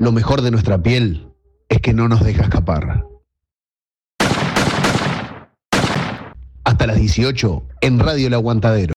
Lo mejor de nuestra piel es que no nos deja escapar. Hasta las 18 en Radio El Aguantadero.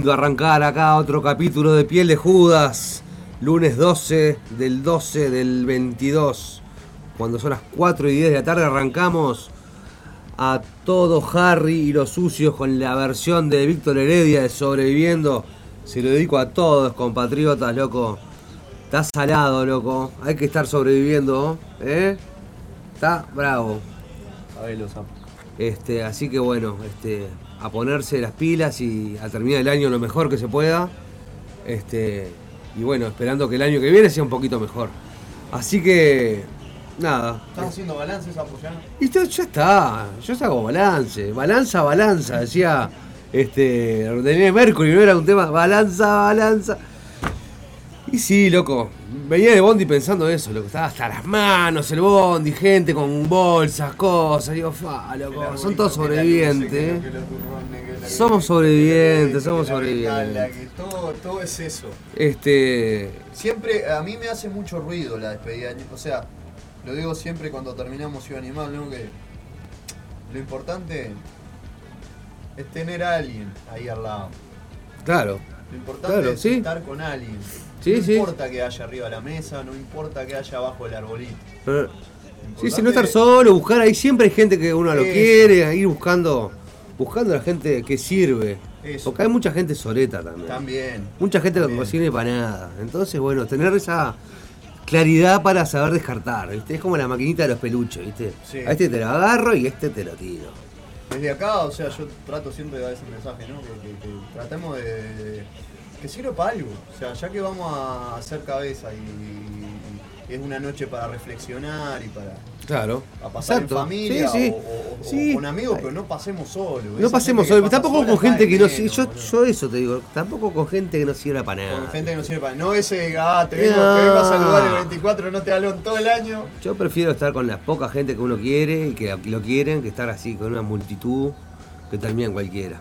Lindo arrancar acá otro capítulo de Piel de Judas. Lunes 12 del 12 del 22. Cuando son las 4 y 10 de la tarde arrancamos a todo Harry y los sucios con la versión de Víctor Heredia de Sobreviviendo. Se lo dedico a todos, compatriotas, loco. Está salado, loco. Hay que estar sobreviviendo, ¿eh? Está bravo. Este, así que bueno, este, a ponerse las pilas y a terminar el año lo mejor que se pueda. Este, y bueno, esperando que el año que viene sea un poquito mejor. Así que nada. Estamos haciendo balances apoyando. Y todo, ya está, yo hago balance, balanza, balanza, decía este René Mercury, no era un tema, balanza, balanza. Y sí, loco, venía de Bondi pensando eso, loco, estaba hasta las manos el Bondi, gente con bolsas, cosas, digo, fa, loco, son todos sobrevivientes. Somos sobrevivientes, somos sobrevivientes. Todo, todo es eso. Este, Siempre, a mí me hace mucho ruido la despedida. O sea, lo digo siempre cuando terminamos Ciudad Animal, ¿no? Que lo importante es tener a alguien ahí al lado. claro, Lo importante Claro, es sí. estar con alguien. Sí, no sí. importa que haya arriba de la mesa, no importa que haya abajo del arbolito. eh, Sí, sí, no estar solo, buscar ahí siempre hay gente que uno lo Eso. quiere, ir buscando, buscando a la gente que sirve. Eso. Porque hay mucha gente soleta también. También. Mucha gente que También. cocina para nada. Entonces, bueno, tener esa claridad para saber descartar, ¿viste? Es como la maquinita de los peluches, ¿viste? Sí. A este te lo agarro y a este te lo tiro. Desde acá, o sea, yo trato siempre de dar ese mensaje, ¿no? Que, que- que tratemos de- que sirva para algo. O sea, ya que vamos a hacer cabeza y, y es una noche para reflexionar y para Claro. a pasar Exacto. en familia Sí, sí. O, o- o Sí. con amigos, pero no pasemos solos. No pasemos solo, tampoco con gente que no menos, sirve. Yo, yo eso te digo, tampoco con gente que no sirve para nada. Con gente que no sirve para. No ese, ah, te vengo, No. te vengo a saludar el 24, no te hablo en todo el año. Yo prefiero estar con la poca gente que uno quiere y que lo quieren que estar así con una multitud que termina en cualquiera.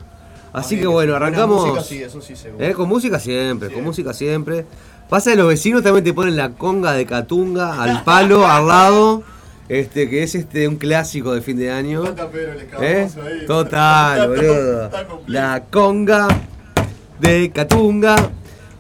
Así que bueno, arrancamos. música, sí, eso sí seguro. Eh, con música siempre, con música siempre. Pasa que los vecinos también te ponen la conga de Catunga al palo, al lado, este, que es este un clásico de fin de año. ¿Cuántas Pedro le ¿Eh? ahí? Total, boludo. La conga de Catunga.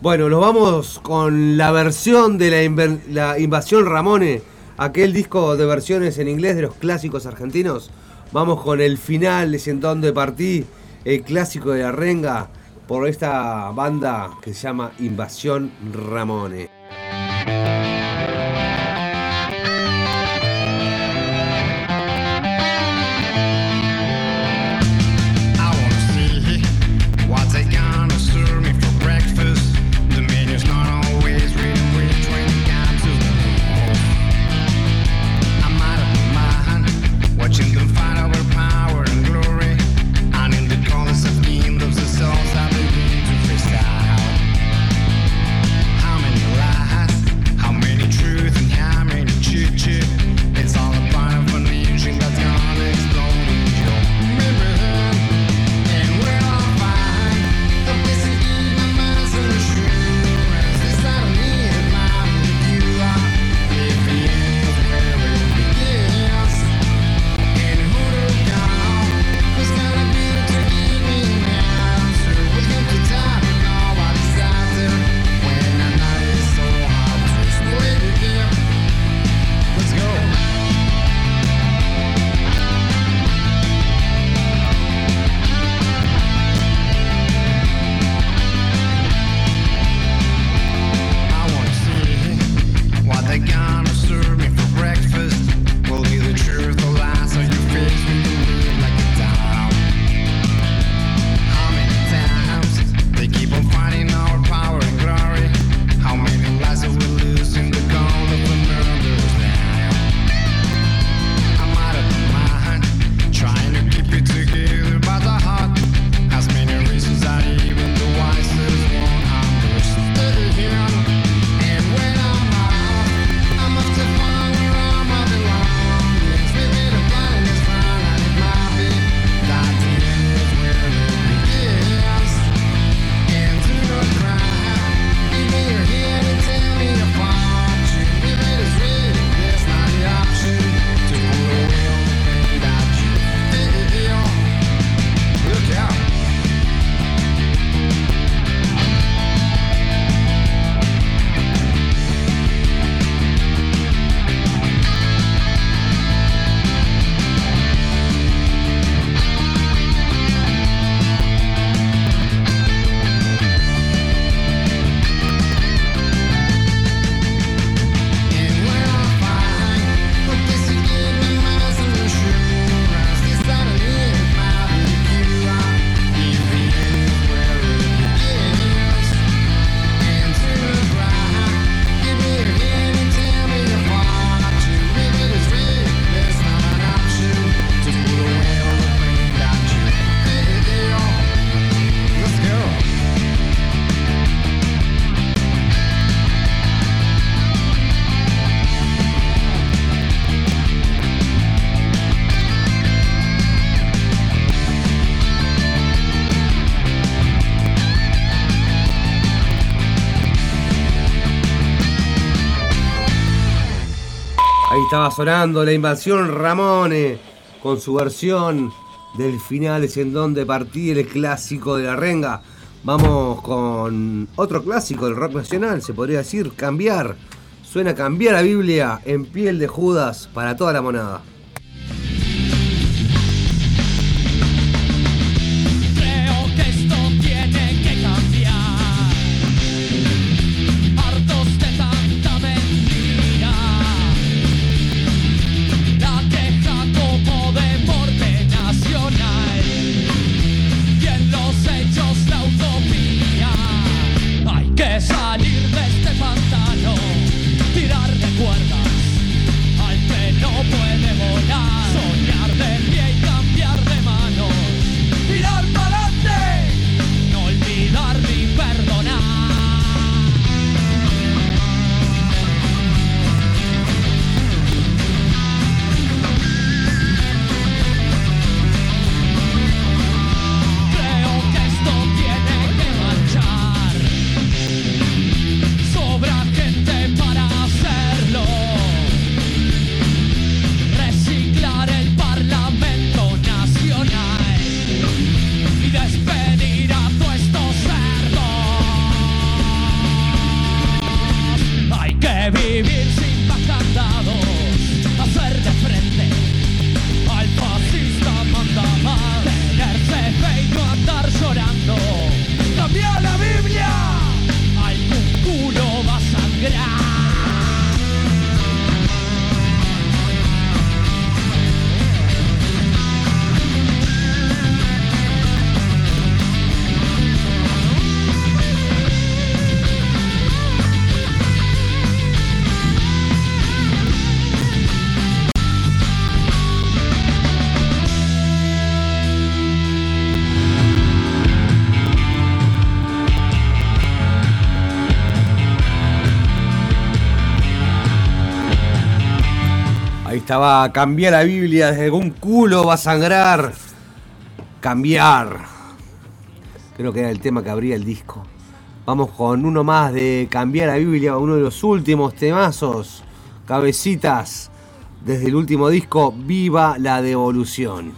Bueno, nos vamos con la versión de la, Invasión Ramone, aquel disco de versiones en inglés de los clásicos argentinos. Vamos con el final de Siento de Partí, el clásico de la renga, por esta banda que se llama Invasión Ramone. Estaba sonando la invasión Ramone con su versión del final es en donde partí el clásico de la renga. Vamos con otro clásico del rock nacional, se podría decir, cambiar. Suena cambiar la Biblia en piel de Judas para toda la monada. Ahí estaba, cambiar la Biblia, desde algún culo va a sangrar. Cambiar. Creo que era el tema que abría el disco. Vamos con uno más de cambiar la Biblia, uno de los últimos temazos, cabecitas, desde el último disco, Viva la Devolución.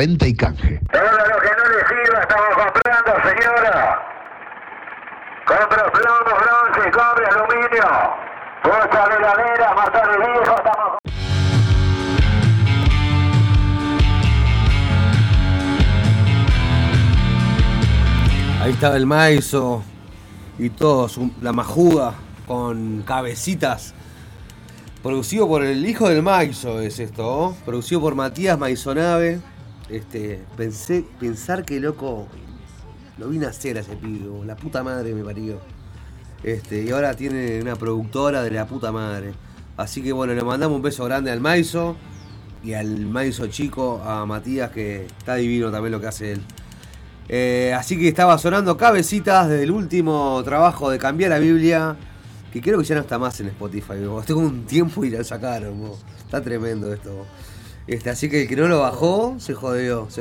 Venta y canje. Todo lo que no le sirva estamos comprando, señora. Compro plomo, bronce, cobre, aluminio. Bocha de heladera, motores viejos, estamos Ahí estaba el maizo y todo, su- la majuda con cabecitas. Producido por el hijo del maizo es esto, ¿oh? Producido por Matías Maizonave. Este, pensé, pensar que loco lo vine a hacer a ese pibe, la puta madre me parió. Este, y ahora tiene una productora de la puta madre. Así que bueno, le mandamos un beso grande al Maizo y al Maizo chico, a Matías, que está divino también lo que hace él. Eh, así que estaba sonando cabecitas del último trabajo de Cambiar la Biblia, que creo que ya no está más en Spotify. ¿no? Tengo un tiempo y la sacaron. Está tremendo esto. Este, así que el que no lo bajó, se jodió. sí.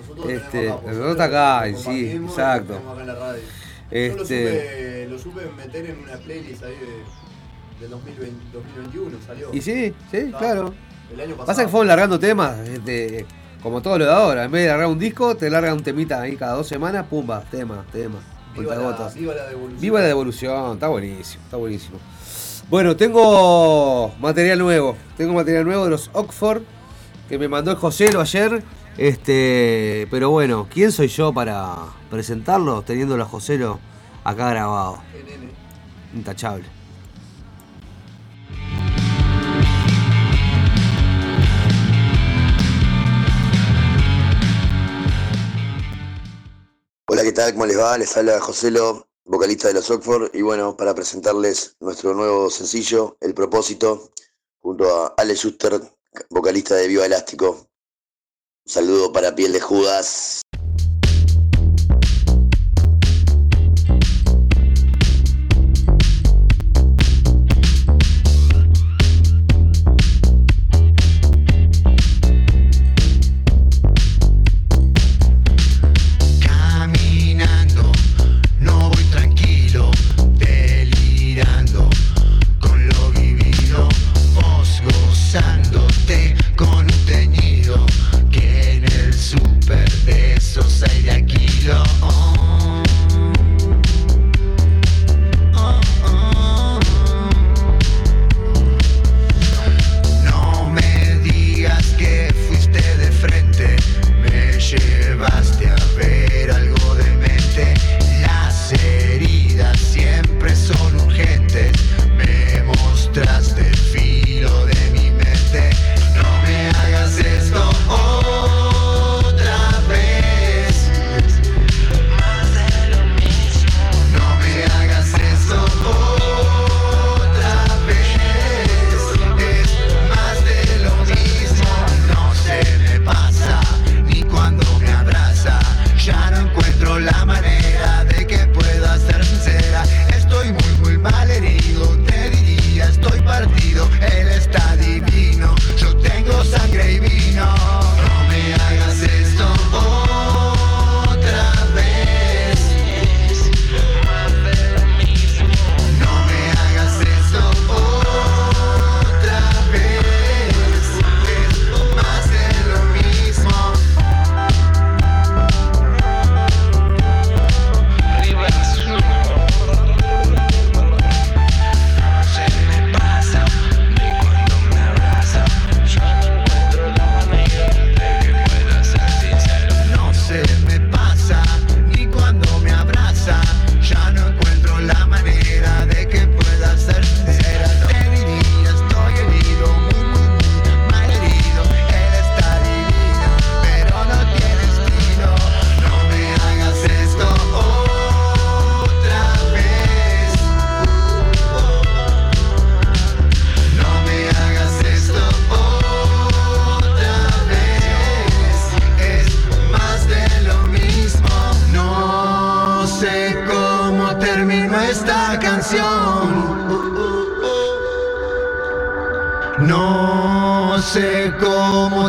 Nosotros Este, acá, nosotros acá, sí, exacto. acá en la radio. Yo lo Este, supe, lo supe meter en una playlist ahí de, del 2020, 2021, salió. y sí, sí, claro. El año pasado. Pasa que fueron largando temas, este, como todo lo de ahora. En vez de largar un disco, te largan un temita ahí cada dos semanas, pumba, tema, tema. Viva la, viva la devolución. Viva la devolución, está buenísimo, está buenísimo. Bueno, tengo material nuevo. Tengo material nuevo de los Oxford que me mandó el Joselo ayer. Este, pero bueno, ¿quién soy yo para presentarlo teniéndolo a Joselo acá grabado? Intachable. Hola, ¿qué tal? ¿Cómo les va? Les habla Joselo, vocalista de los Oxford, y bueno, para presentarles nuestro nuevo sencillo, El Propósito, junto a Ale Schuster, vocalista de Viva Elástico. Un saludo para Piel de Judas.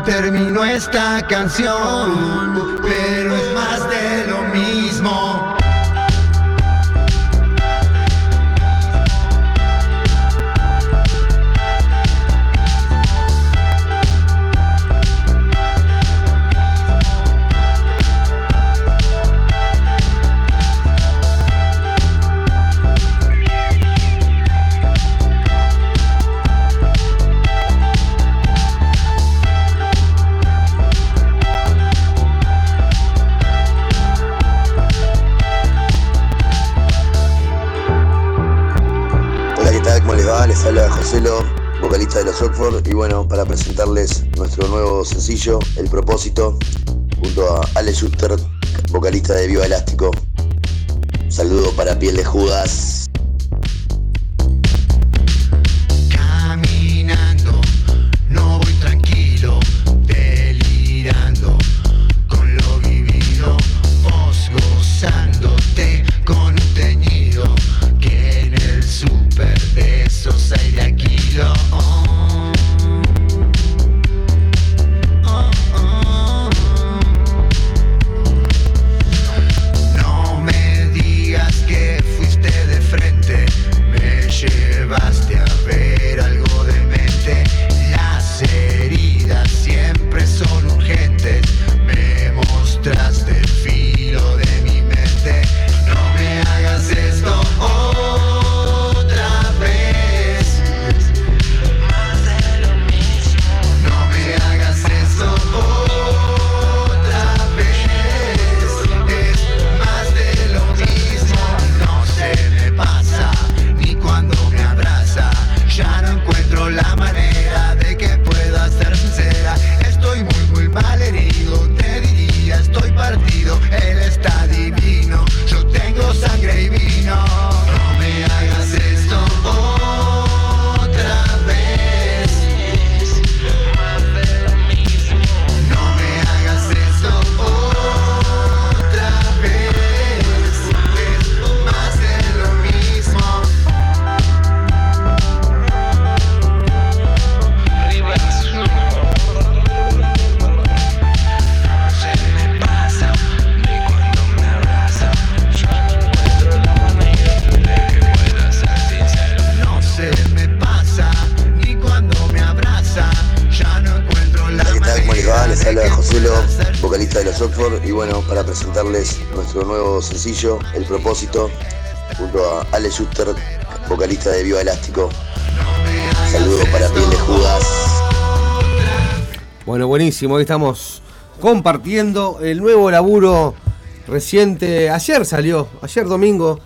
Terminó esta canción, pero es más de Joselo, vocalista de los Oxford. Y bueno, para presentarles nuestro nuevo sencillo, El Propósito, junto a Ale Schuster, vocalista de Viva Elástico. Saludo para Piel de Judas. El Propósito, junto a Ale Schuster, vocalista de Viva Elástico. Saludo para Piel de Judas. Bueno, buenísimo. Hoy estamos compartiendo el nuevo laburo reciente. Ayer salió, ayer domingo,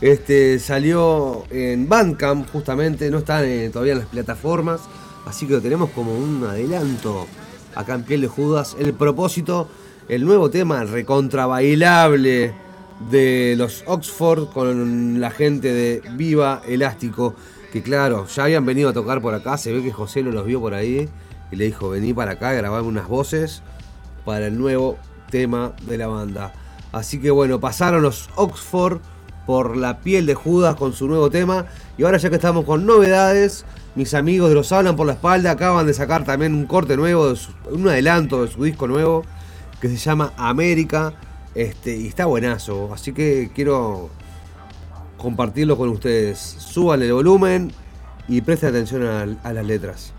este salió en Bandcamp justamente. No está en- todavía en las plataformas, así que lo tenemos como un adelanto acá en Piel de Judas. El propósito, el nuevo tema recontra bailable de los Oxford con la gente de Viva Elástico. Que claro, ya habían venido a tocar por acá. Se ve que José lo los vio por ahí y le dijo: Vení para acá, grabame unas voces para el nuevo tema de la banda. Así que bueno, pasaron los Oxford por la piel de Judas con su nuevo tema. Y ahora ya que estamos con novedades, mis amigos de los Hablan por la Espalda acaban de sacar también un corte nuevo, un adelanto de su disco nuevo que se llama América. Este, y está buenazo. Así que quiero compartirlo con ustedes. Suban el volumen y presten atención a- a las letras.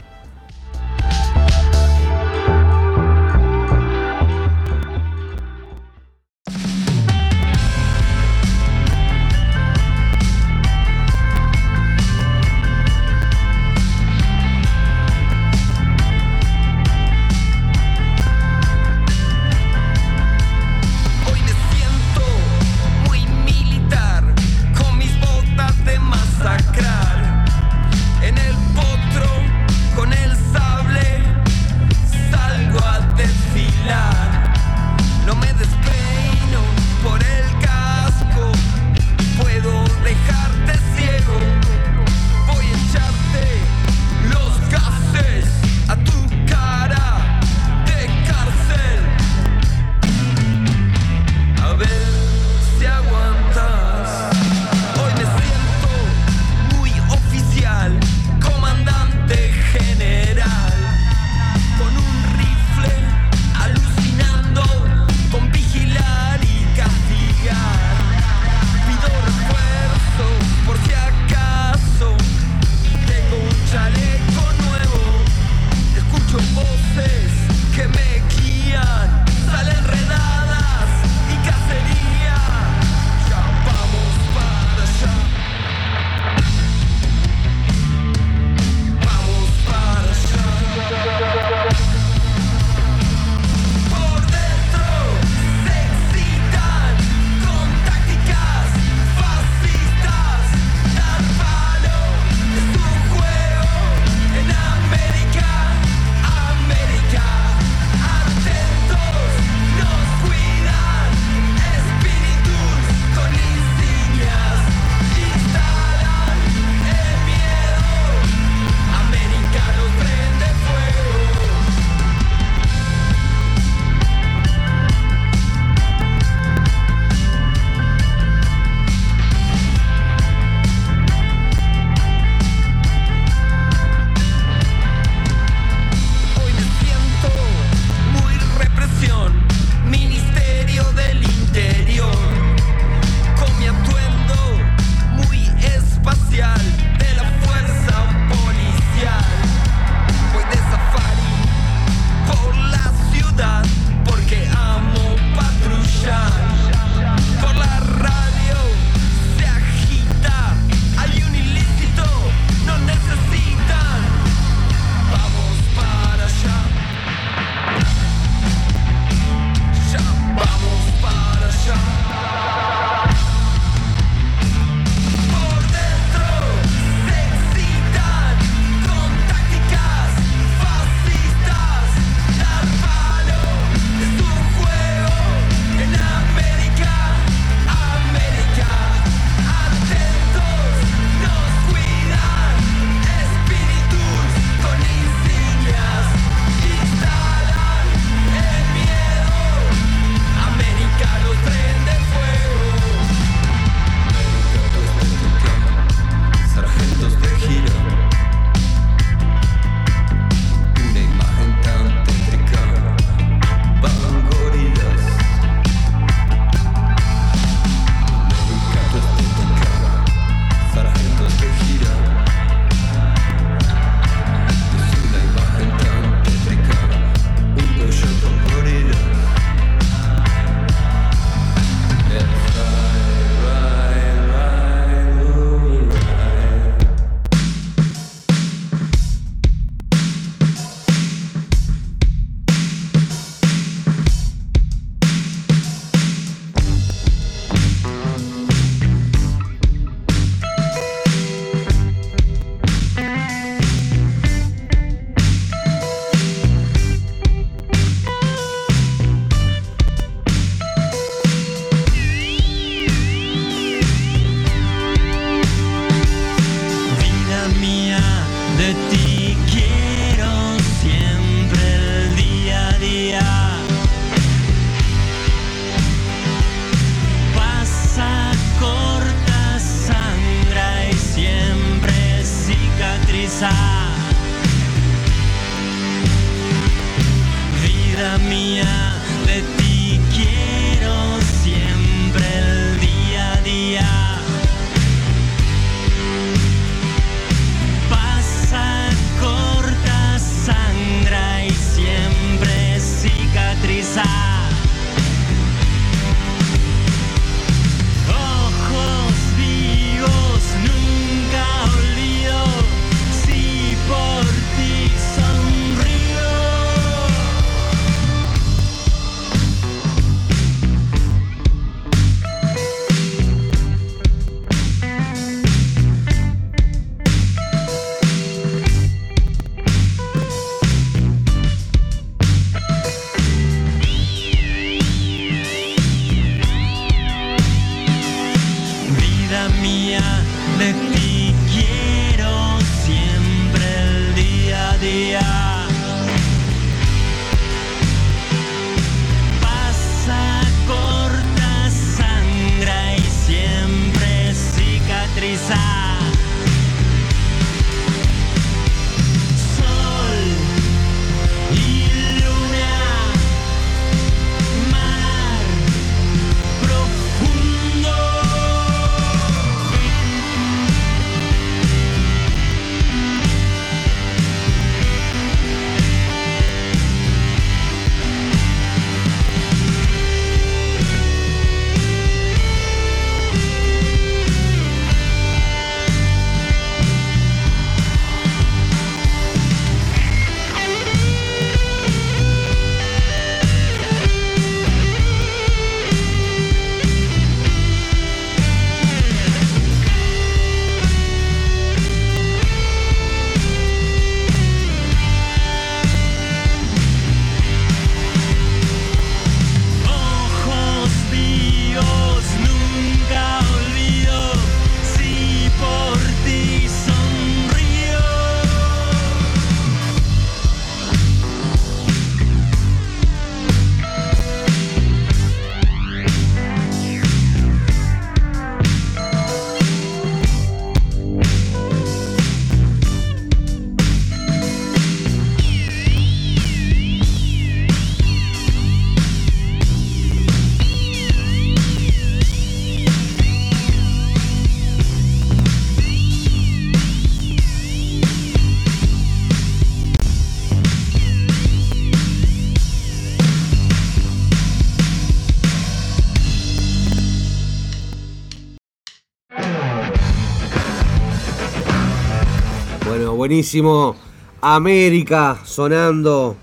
Buenísimo. América sonando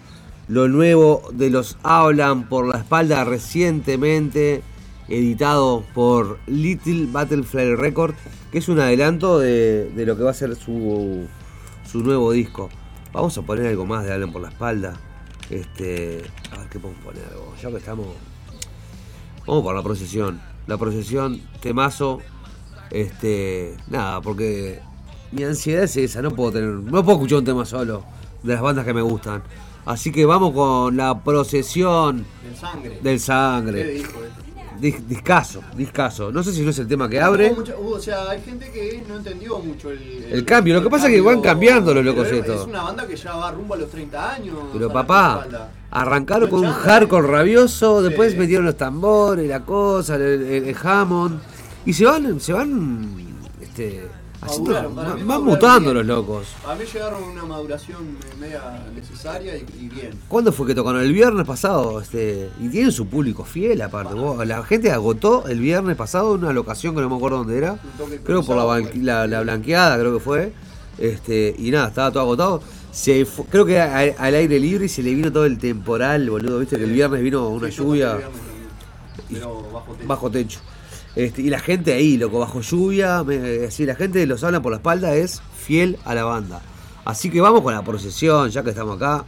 lo nuevo de los Hablan por la espalda recientemente editado por Little Battlefly Record, que es un adelanto de, de lo que va a ser su, su nuevo disco. Vamos a poner algo más de Hablan por la espalda. Este, a ver qué podemos poner. Ya que estamos. Vamos por la procesión. La procesión, temazo. Este, nada, porque mi ansiedad es esa, no puedo tener, no puedo escuchar un tema solo de las bandas que me gustan. Así que vamos con la procesión Del sangre. del ¿Qué sangre. dijo él? Dis- discaso, discaso. No sé si no es el tema que abre. O sea, hay gente que no entendió mucho el, El cambio, lo que pasa es que van cambiando los locos estos. Es una banda que ya va rumbo a los 30 años. Pero papá, arrancaron con un hardcore rabioso, Sí. después metieron los tambores, la cosa, el Hammond. Y se van, se van este, haciendo, Maduraron, para mí van mutando bien. los locos. A mí llegaron una maduración media necesaria y, y bien. ¿Cuándo fue que tocaron? El viernes pasado. Este, y tienen su público fiel aparte. Vos- la gente agotó el viernes pasado una locación que no me acuerdo dónde era. Creo por la, la, la blanqueada, creo que fue. Este, y nada, estaba todo agotado. Se fu- creo que a- al aire libre y se le vino todo el temporal, boludo. Viste que el viernes vino una Sí, lluvia viernes Pero bajo techo. bajo techo. Este, y la gente ahí, loco, bajo lluvia. me- así, la gente los hablan por la espalda es fiel a la banda. Así que vamos con la procesión, ya que estamos acá.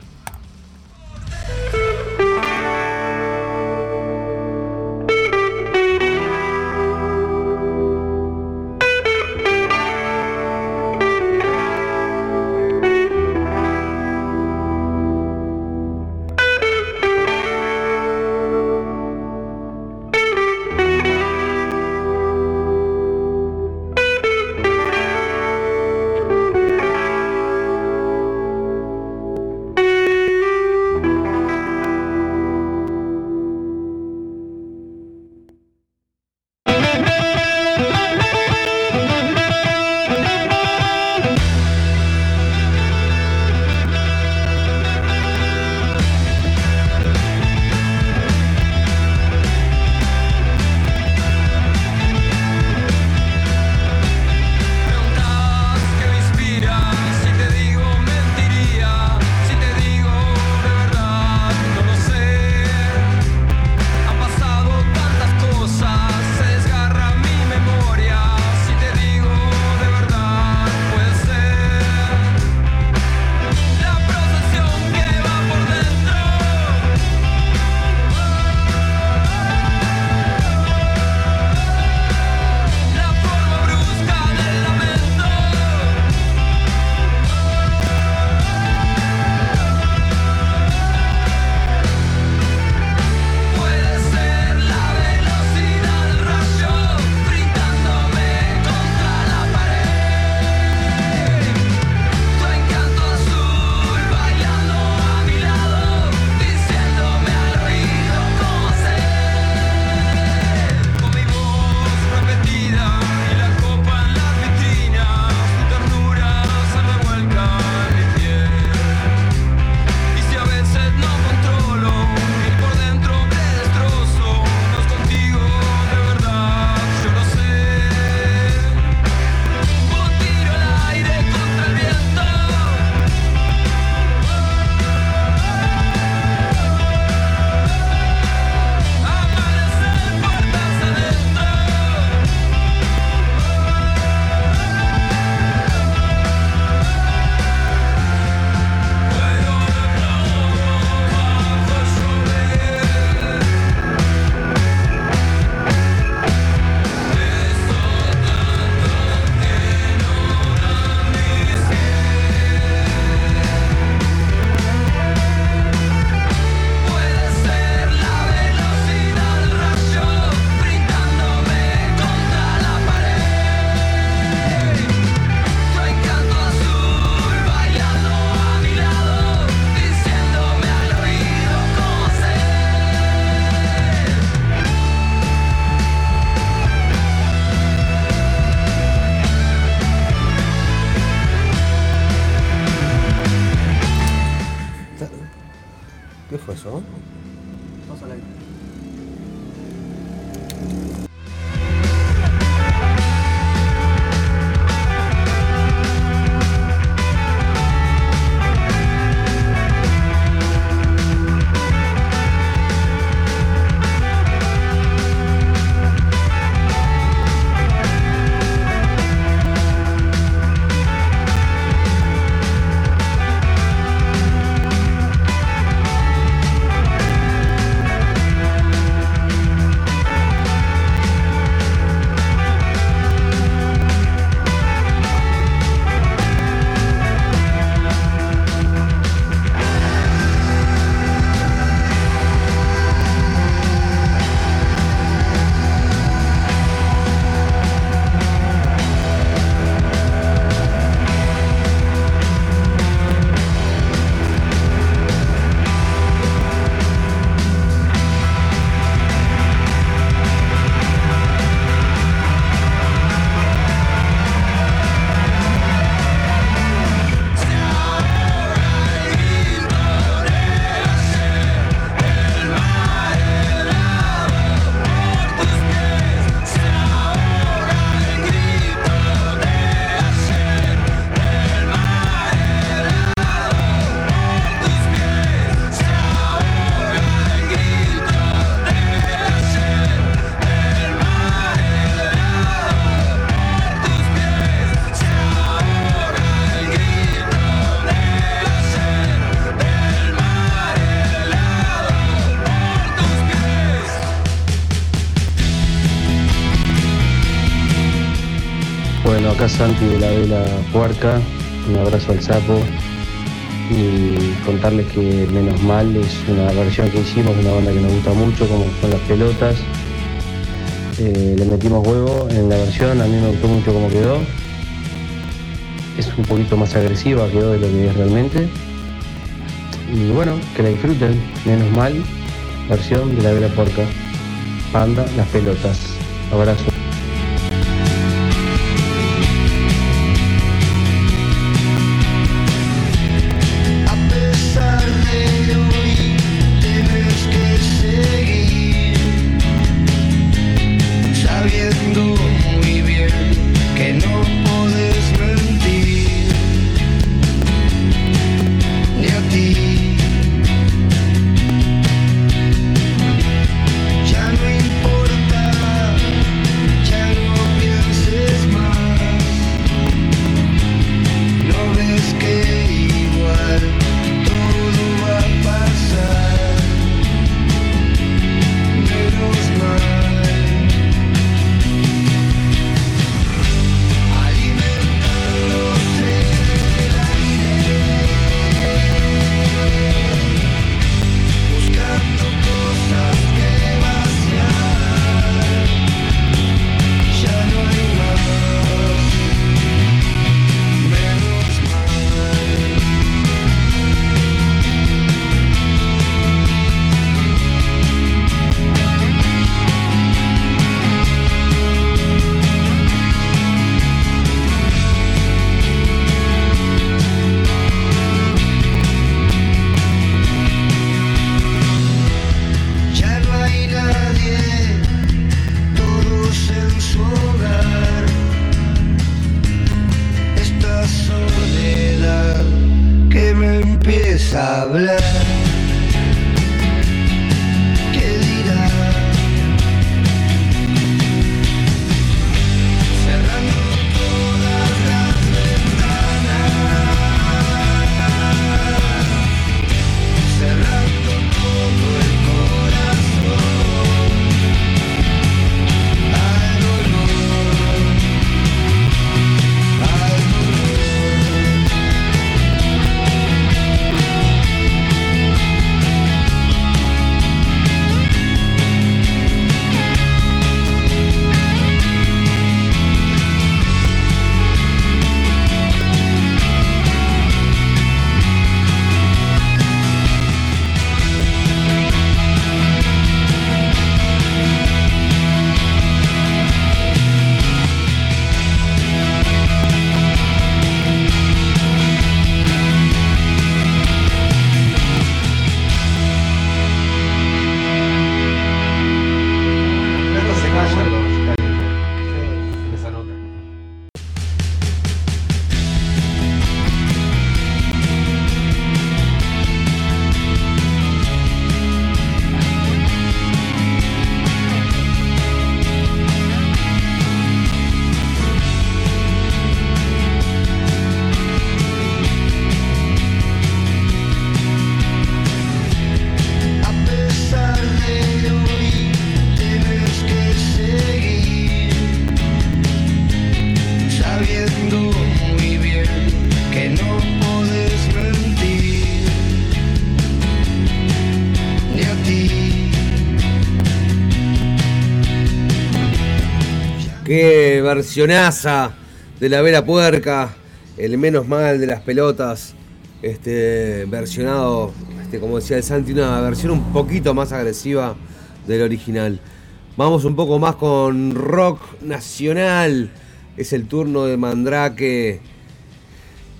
Santi de la Vela Puerca, un abrazo al sapo y contarles que Menos Mal es una versión que hicimos una banda que nos gusta mucho, como son las pelotas. Eh, le metimos huevo en la versión, a mí me gustó mucho cómo quedó. Es un poquito más agresiva quedó de lo que es realmente. Y bueno, que la disfruten, Menos Mal, versión de la Vela Puerca. Banda, las pelotas. Abrazo. De la Vera Puerca, el menos mal de las pelotas, este versionado, este, como decía el Santi, una versión un poquito más agresiva del original. Vamos un poco más con rock nacional. Es el turno de Mandrake.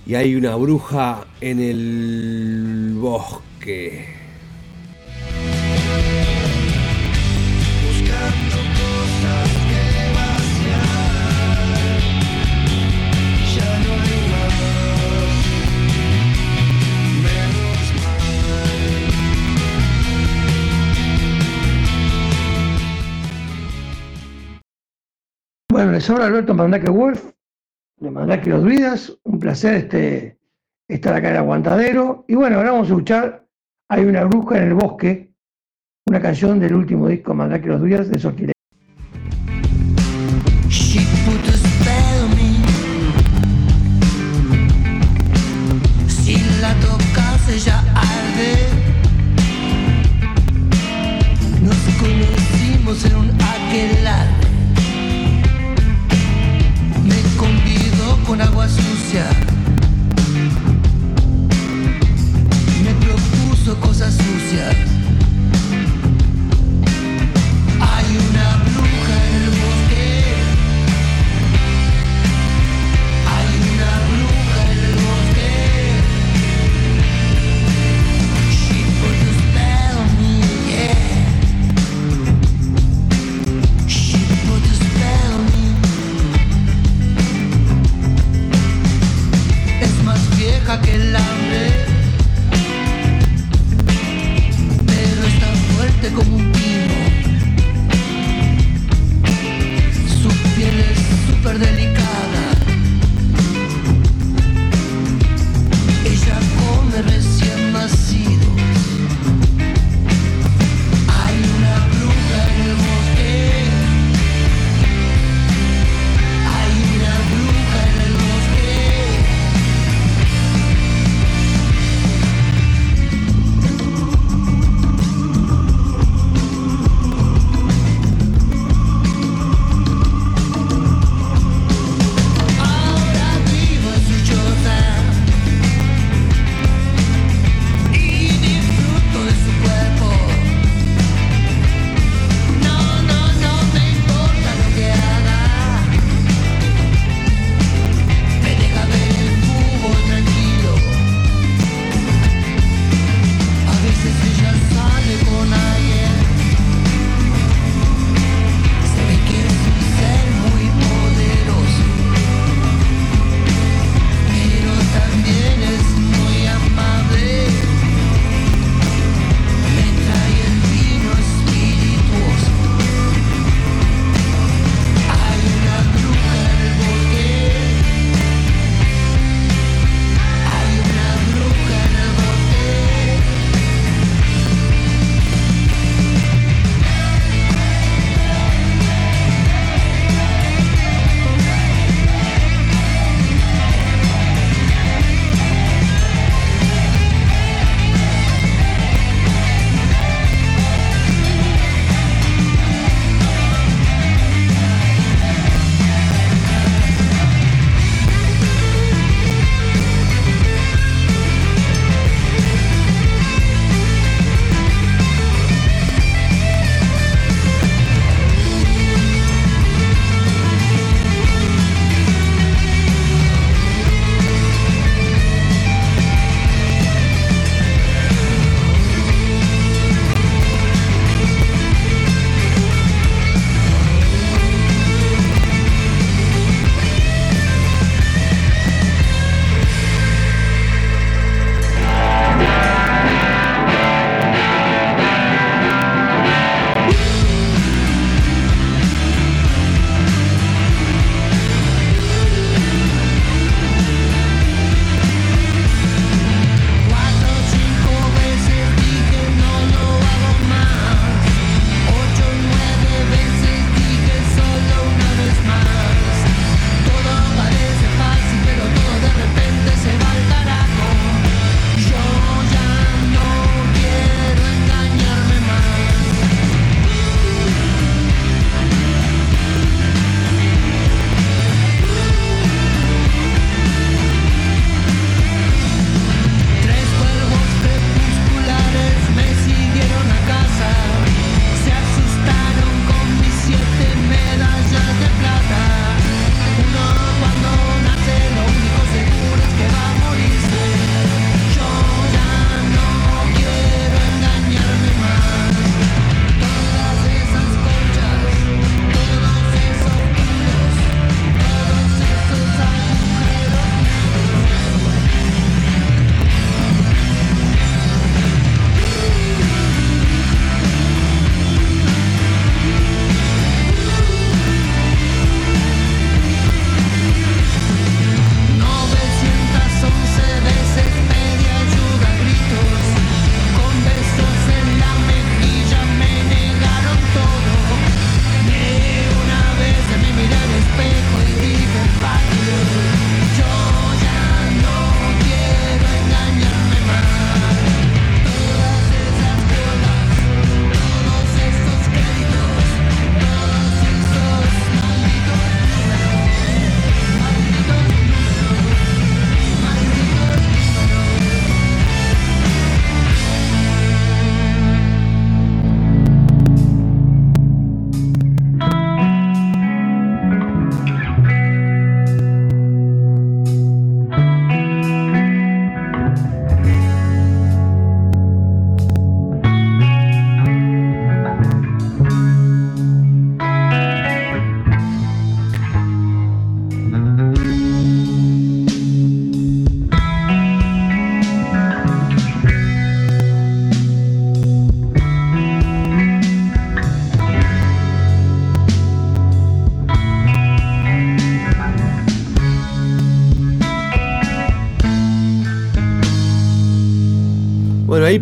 Y hay una bruja en el bosque. profesor Alberto Mandaque Wolf de Mandaque Los Vidas. Un placer este, estar acá en Aguantadero. Y bueno, ahora vamos a escuchar Hay una bruja en el bosque, una canción del último disco Mandaque Los Vidas de Sortilé. en un. Sucia. Me propuso cosas sucias.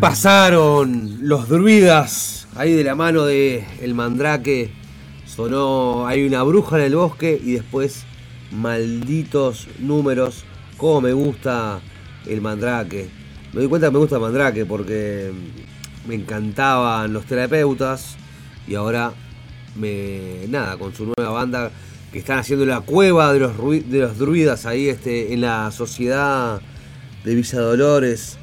Pasaron los druidas, ahí de la mano de el mandrake. Sonó, hay una bruja en el bosque y después malditos números. Cómo me gusta el mandrake. Me doy cuenta que me gusta el mandrake porque me encantaban los terapeutas y ahora me nada con su nueva banda que están haciendo la cueva de los, de los druidas ahí este, en la sociedad de Villa Dolores.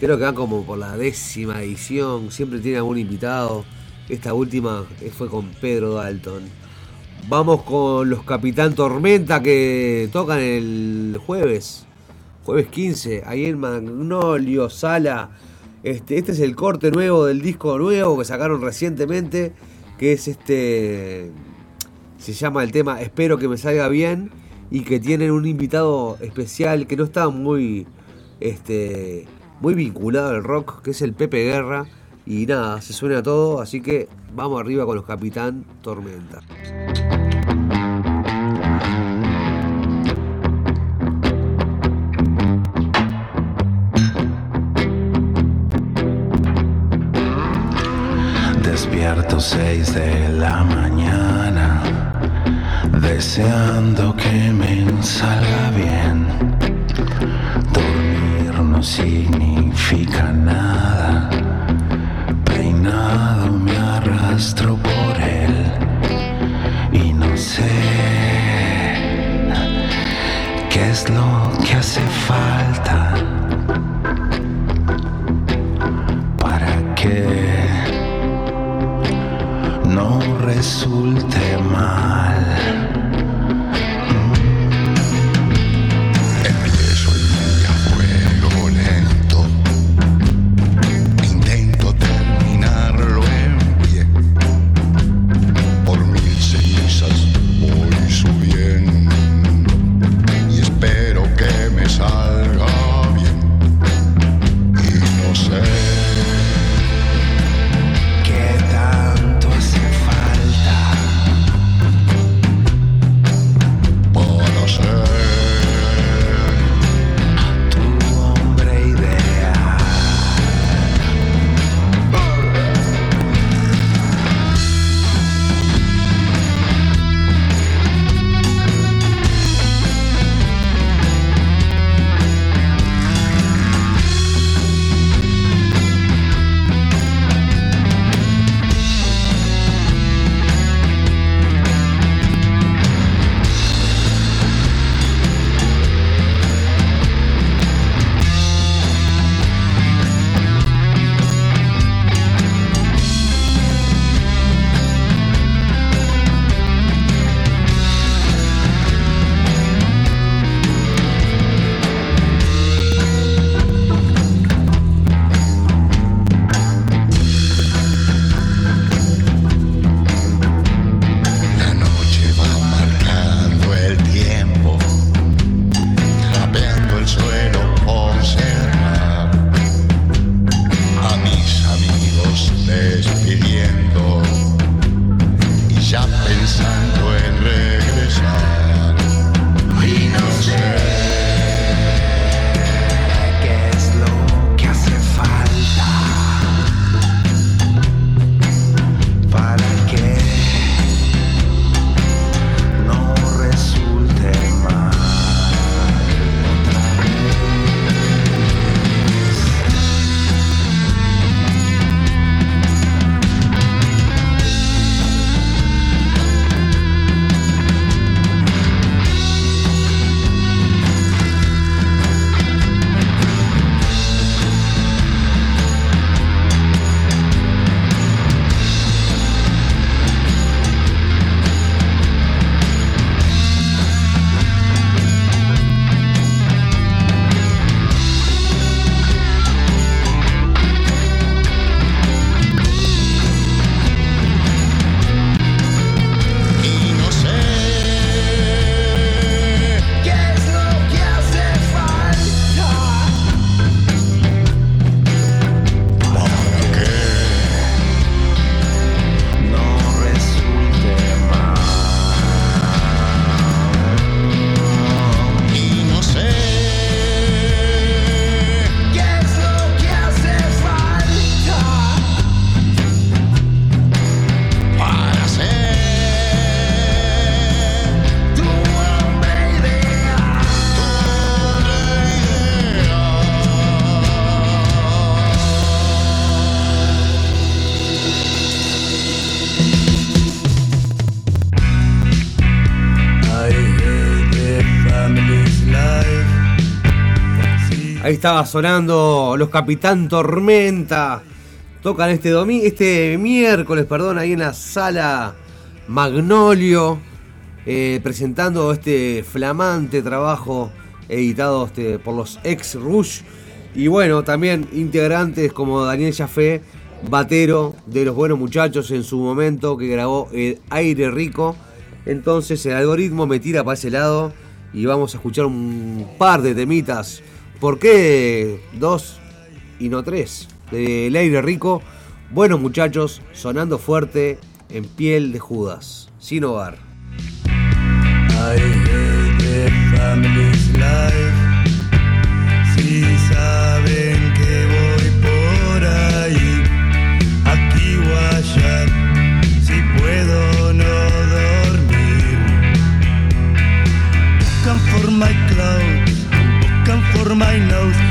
Creo que van como por la décima edición. Siempre tiene algún invitado. Esta última fue con Pedro Dalton. Vamos con los Capitán Tormenta que tocan el jueves. Jueves 15. Ahí en Magnolio Sala. Este, este es el corte nuevo del disco nuevo que sacaron recientemente. Que es este. Se llama el tema Espero que me salga bien. Y que tienen un invitado especial que no está muy. Este. Muy vinculado al rock. Que es el Pepe Guerra. Y nada, se suena todo. Así que vamos arriba con los Capitán Tormenta. Despierto seis de la mañana, deseando que me salga bien. No significa nada, peinado me arrastro por él y no sé qué es lo que hace falta para que no resulte mal. Estaba sonando los Capitán Tormenta. Tocan este domingo, este miércoles, perdón, ahí en la sala Magnolio, eh, presentando este flamante trabajo editado este, por los ex Rush. Y bueno, también integrantes como Daniel Jafé, batero de los buenos muchachos en su momento, que grabó el Aire Rico. Entonces el algoritmo me tira para ese lado y vamos a escuchar un par de temitas. ¿Por qué dos y no tres? Del Aire Rico, buenos muchachos, sonando fuerte en piel de Judas, sin hogar. Si saben que voy por ahí, allá, my nose,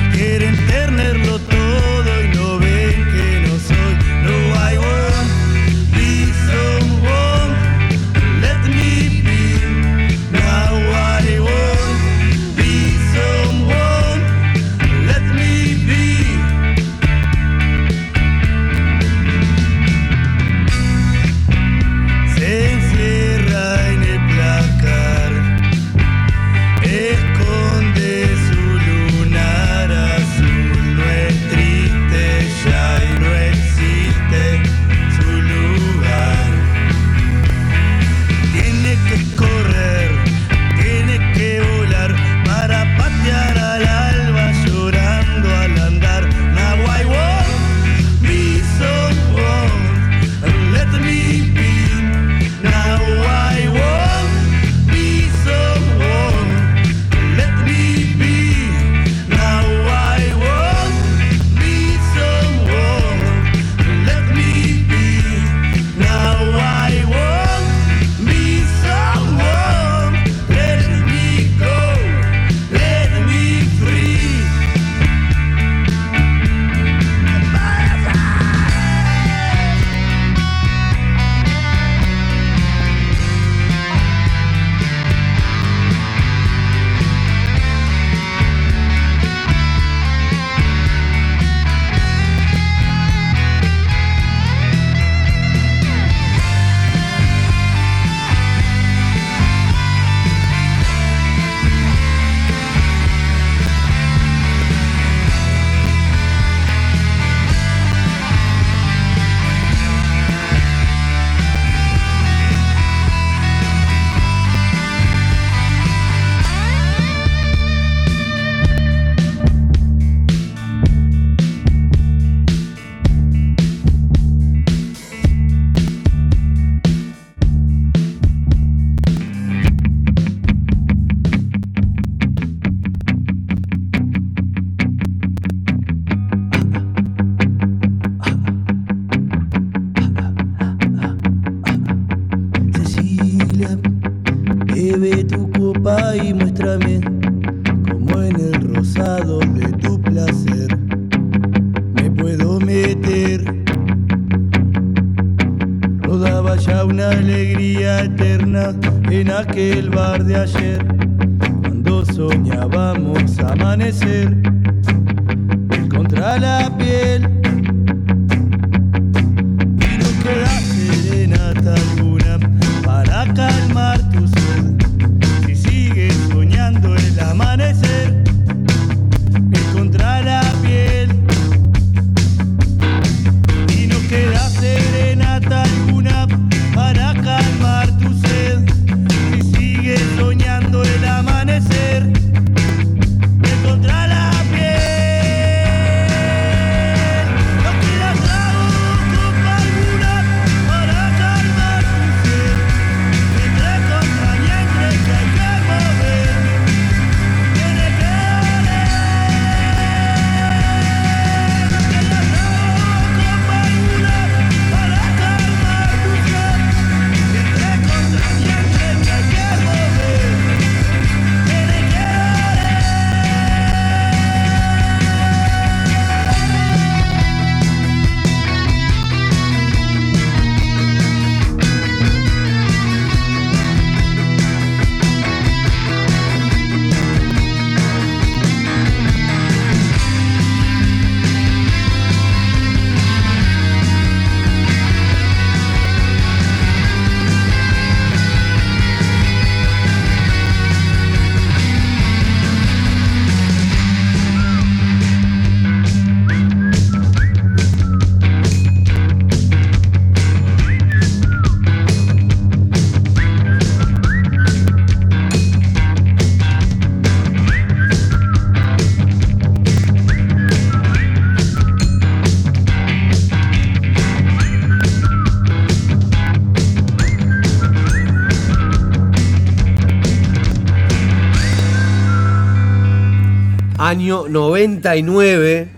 Año 99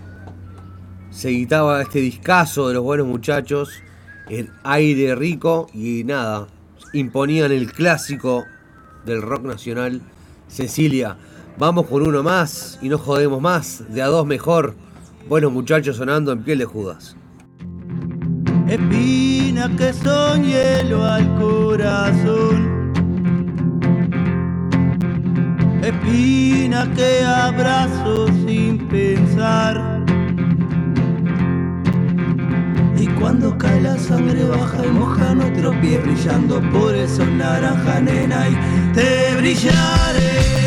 se editaba este discazo de los buenos muchachos, el aire rico y nada, imponían el clásico del rock nacional, Cecilia. Vamos con uno más y no jodemos más, de a dos mejor. Buenos muchachos sonando en piel de Judas. Que son hielo al corazón. Espinas que abrazo sin pensar. Y cuando cae la sangre baja y moja nuestros pies brillando por el sol naranja, nena, y te brillaré.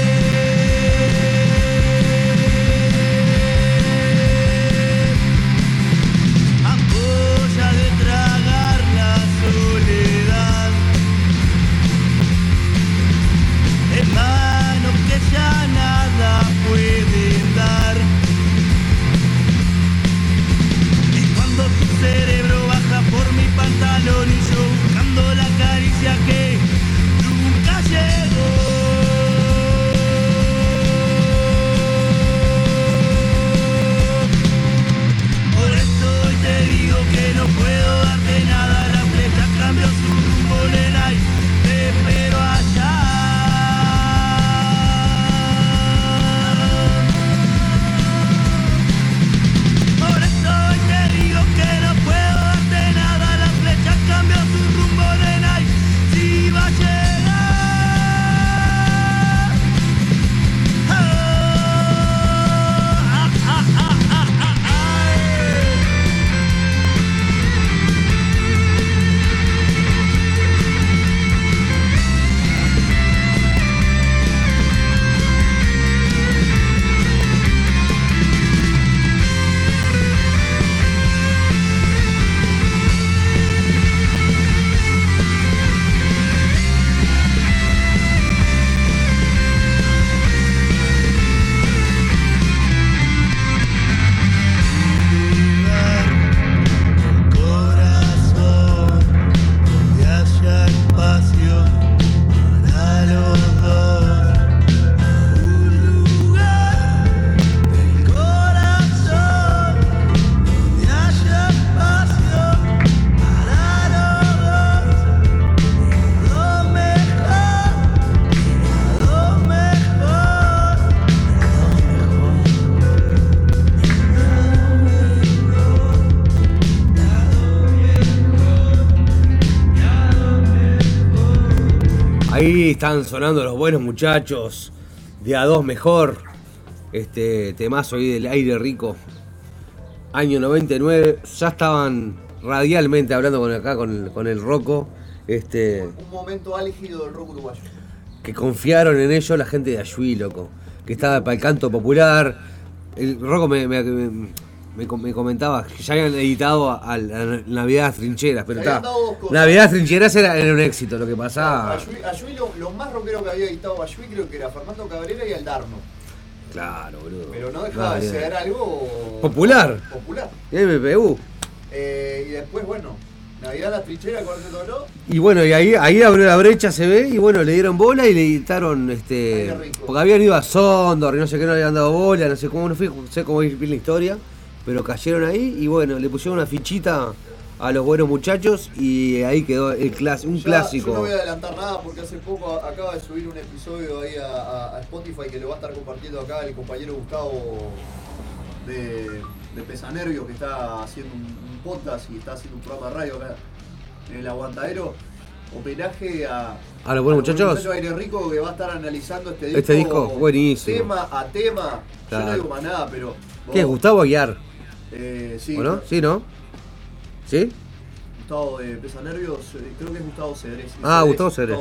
Están sonando los buenos muchachos de a dos mejor. Este temazo ahí del aire rico. Año 99. Ya estaban radialmente hablando con acá con, con el Rocco. Este, Un momento álgido del rock uruguayo. que confiaron en ellos la gente de Ayuí, loco. Que estaba para el canto popular. El me, me- me- me me comentaba que ya habían editado a, a Navidad Trincheras, pero está. Navidad Trincheras era, era un éxito, lo que pasaba. Ayuí, Ayuí lo, lo más rockero que había editado Ayuí creo que era Fernando Cabrera y Aldarno. Claro, boludo. Pero no dejaba de ser algo Popular. popular. MPU. Eh, y después, bueno, Navidad la trinchera, Cuarteto Oro. Y bueno, y ahí, ahí abrió la brecha, se ve, y bueno, le dieron bola y le editaron este. Rico. Porque habían ido a Sondor y no sé qué no le habían dado bola, no sé cómo no fui, no sé cómo ir la historia, pero cayeron ahí y bueno, le pusieron una fichita a los buenos muchachos y ahí quedó el clas un Ya, clásico. Yo no voy a adelantar nada porque hace poco acaba de subir un episodio ahí a, a- a Spotify que lo va a estar compartiendo acá el compañero Gustavo de, de Pesanervio que está haciendo un, un podcast y está haciendo un programa de radio acá en el Aguantadero. Homenaje a, ¿A los buenos muchachos? Aire Rico que va a estar analizando este disco. Este disco, buenísimo. Tema a tema. Yo no digo más nada, pero. ¿Qué es vos- Gustavo Aguiar? Eh, sí, ¿O no? ¿Sí, no? ¿Sí? Gustavo de Pesanervios, eh, creo que es Gustavo Cedrés. Ah, Cedrés, Gustavo Cedrés.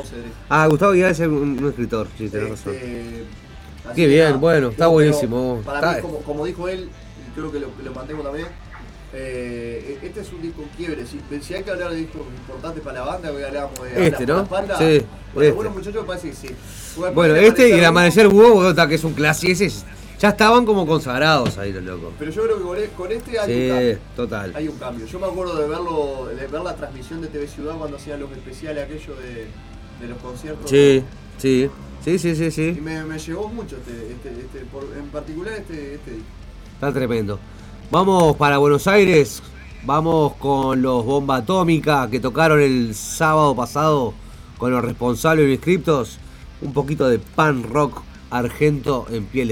Ah, Gustavo Aguiar es un, un escritor, sí, tenés razón. Este, así Qué que bien, nada. bueno, está buenísimo. Para Está- mí, como, como dijo él, y creo que lo, lo mantengo también, eh, este es un disco quiebre. Si, si hay que hablar de discos importantes para la banda, hoy hablamos de Este, ¿no? espalda. Sí, Bueno, este. muchachos, me parece que sí. Bueno, este y el Amanecer Búho, que es un clásico, ese es- ya estaban como consagrados ahí los locos. Pero yo creo que con, e- este hay un Sí, cambio. total. Hay un cambio. Yo me acuerdo de verlo, de ver la transmisión de TV Ciudad cuando hacían los especiales aquellos de, de los conciertos. Sí, sí. Sí, sí, sí, Y sí. me, me llevó mucho este, este, este, por- en particular este, este. Está tremendo. Vamos para Buenos Aires. Vamos con los Bomba Atómica que tocaron el sábado pasado con los responsables y inscriptos. Un poquito de pan rock argento en piel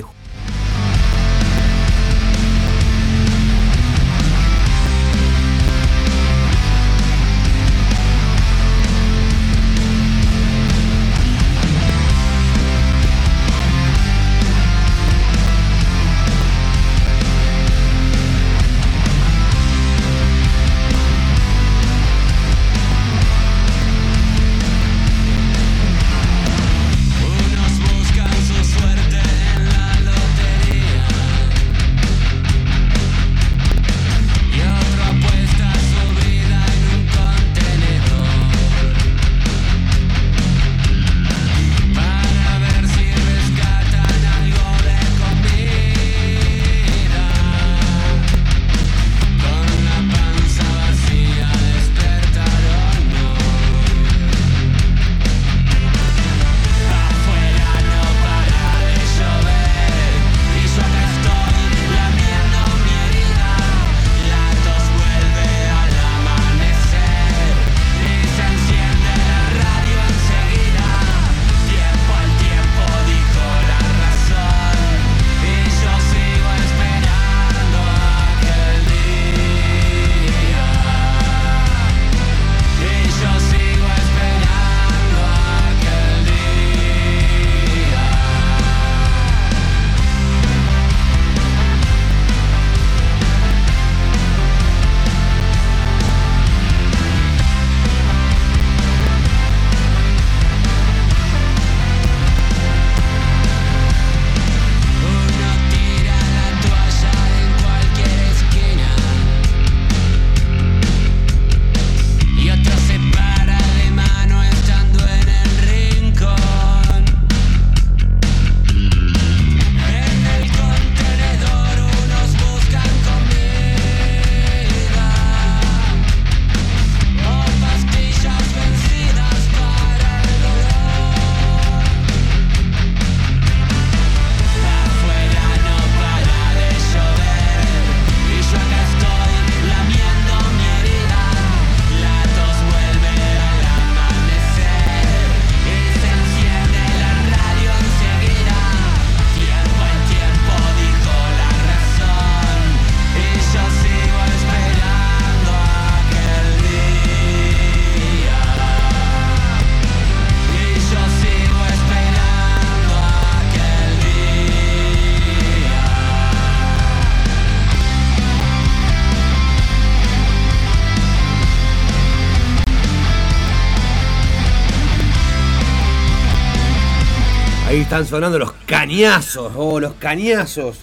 están sonando los cañazos, oh, los cañazos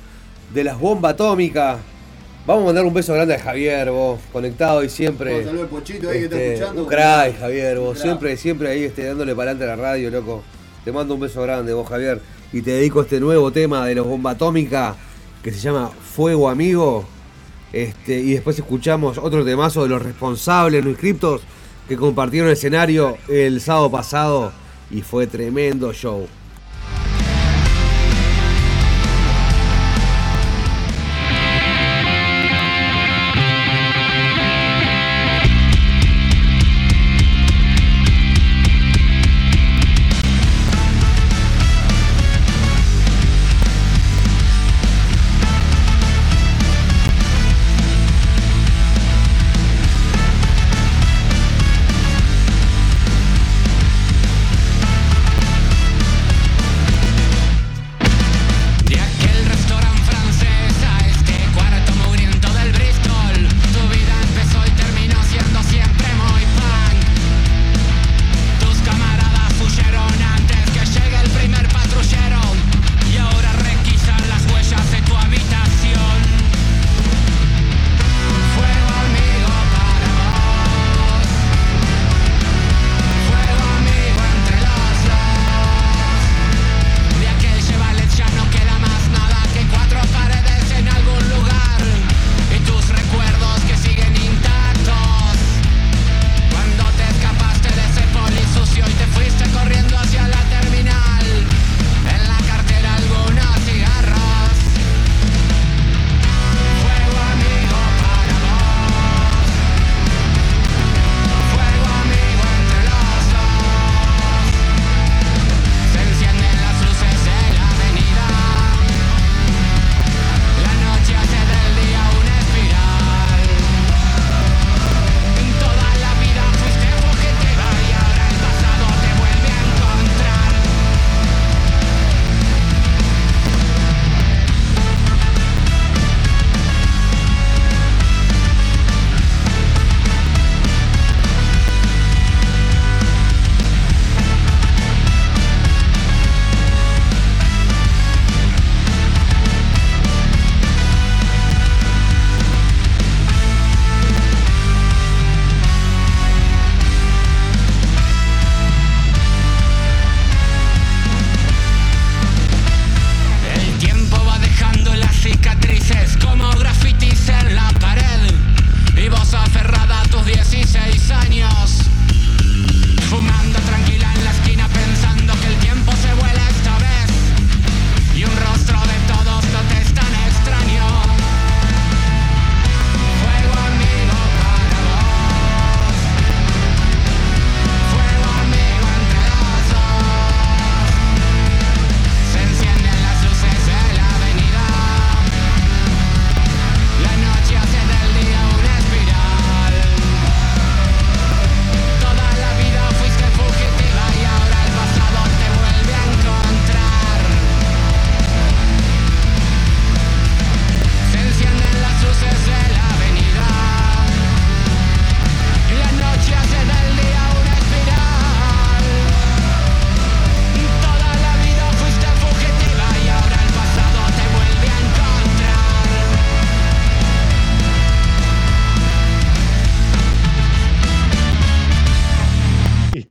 de las bombas atómicas. Vamos a mandar un beso grande a Javier, vos, conectado y siempre. Vamos, saludo al Pochito ahí que está este, escuchando. Un crack, Javier, vos, Un siempre, siempre ahí este, dándole para adelante a la radio, loco. Te mando un beso grande, vos, Javier. Y te dedico este nuevo tema de los bomba atómica que se llama Fuego Amigo. Este, y después escuchamos otro temazo de los responsables no inscriptos que compartieron escenario el sábado pasado y fue tremendo show.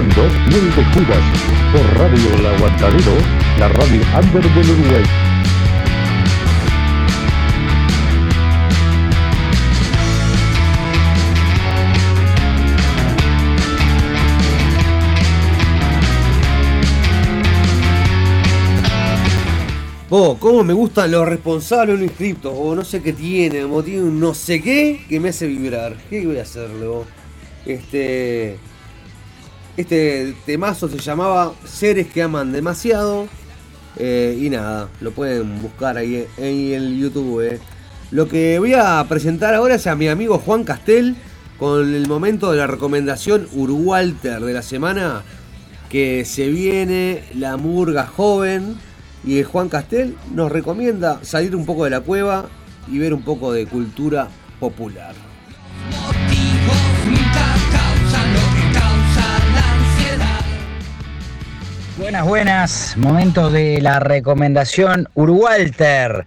escuchando Miel de Cubas por Radio El Aguantadero, la radio under del Uruguay. Vos, oh, cómo me gustan los responsables no inscriptos, o oh, no sé qué tiene, o tiene un no sé qué que me hace vibrar. ¿Qué voy a hacerle vos? Este este temazo se llamaba Seres que aman demasiado. Eh, y nada, lo pueden buscar ahí en el YouTube. eh. Lo que voy a presentar ahora es a mi amigo Juan Castel con el momento de la recomendación Urwalter de la semana. Que se viene la murga joven. Y Juan Castel nos recomienda salir un poco de la cueva y ver un poco de cultura popular. Buenas, buenas. Momento de la recomendación Urwalter,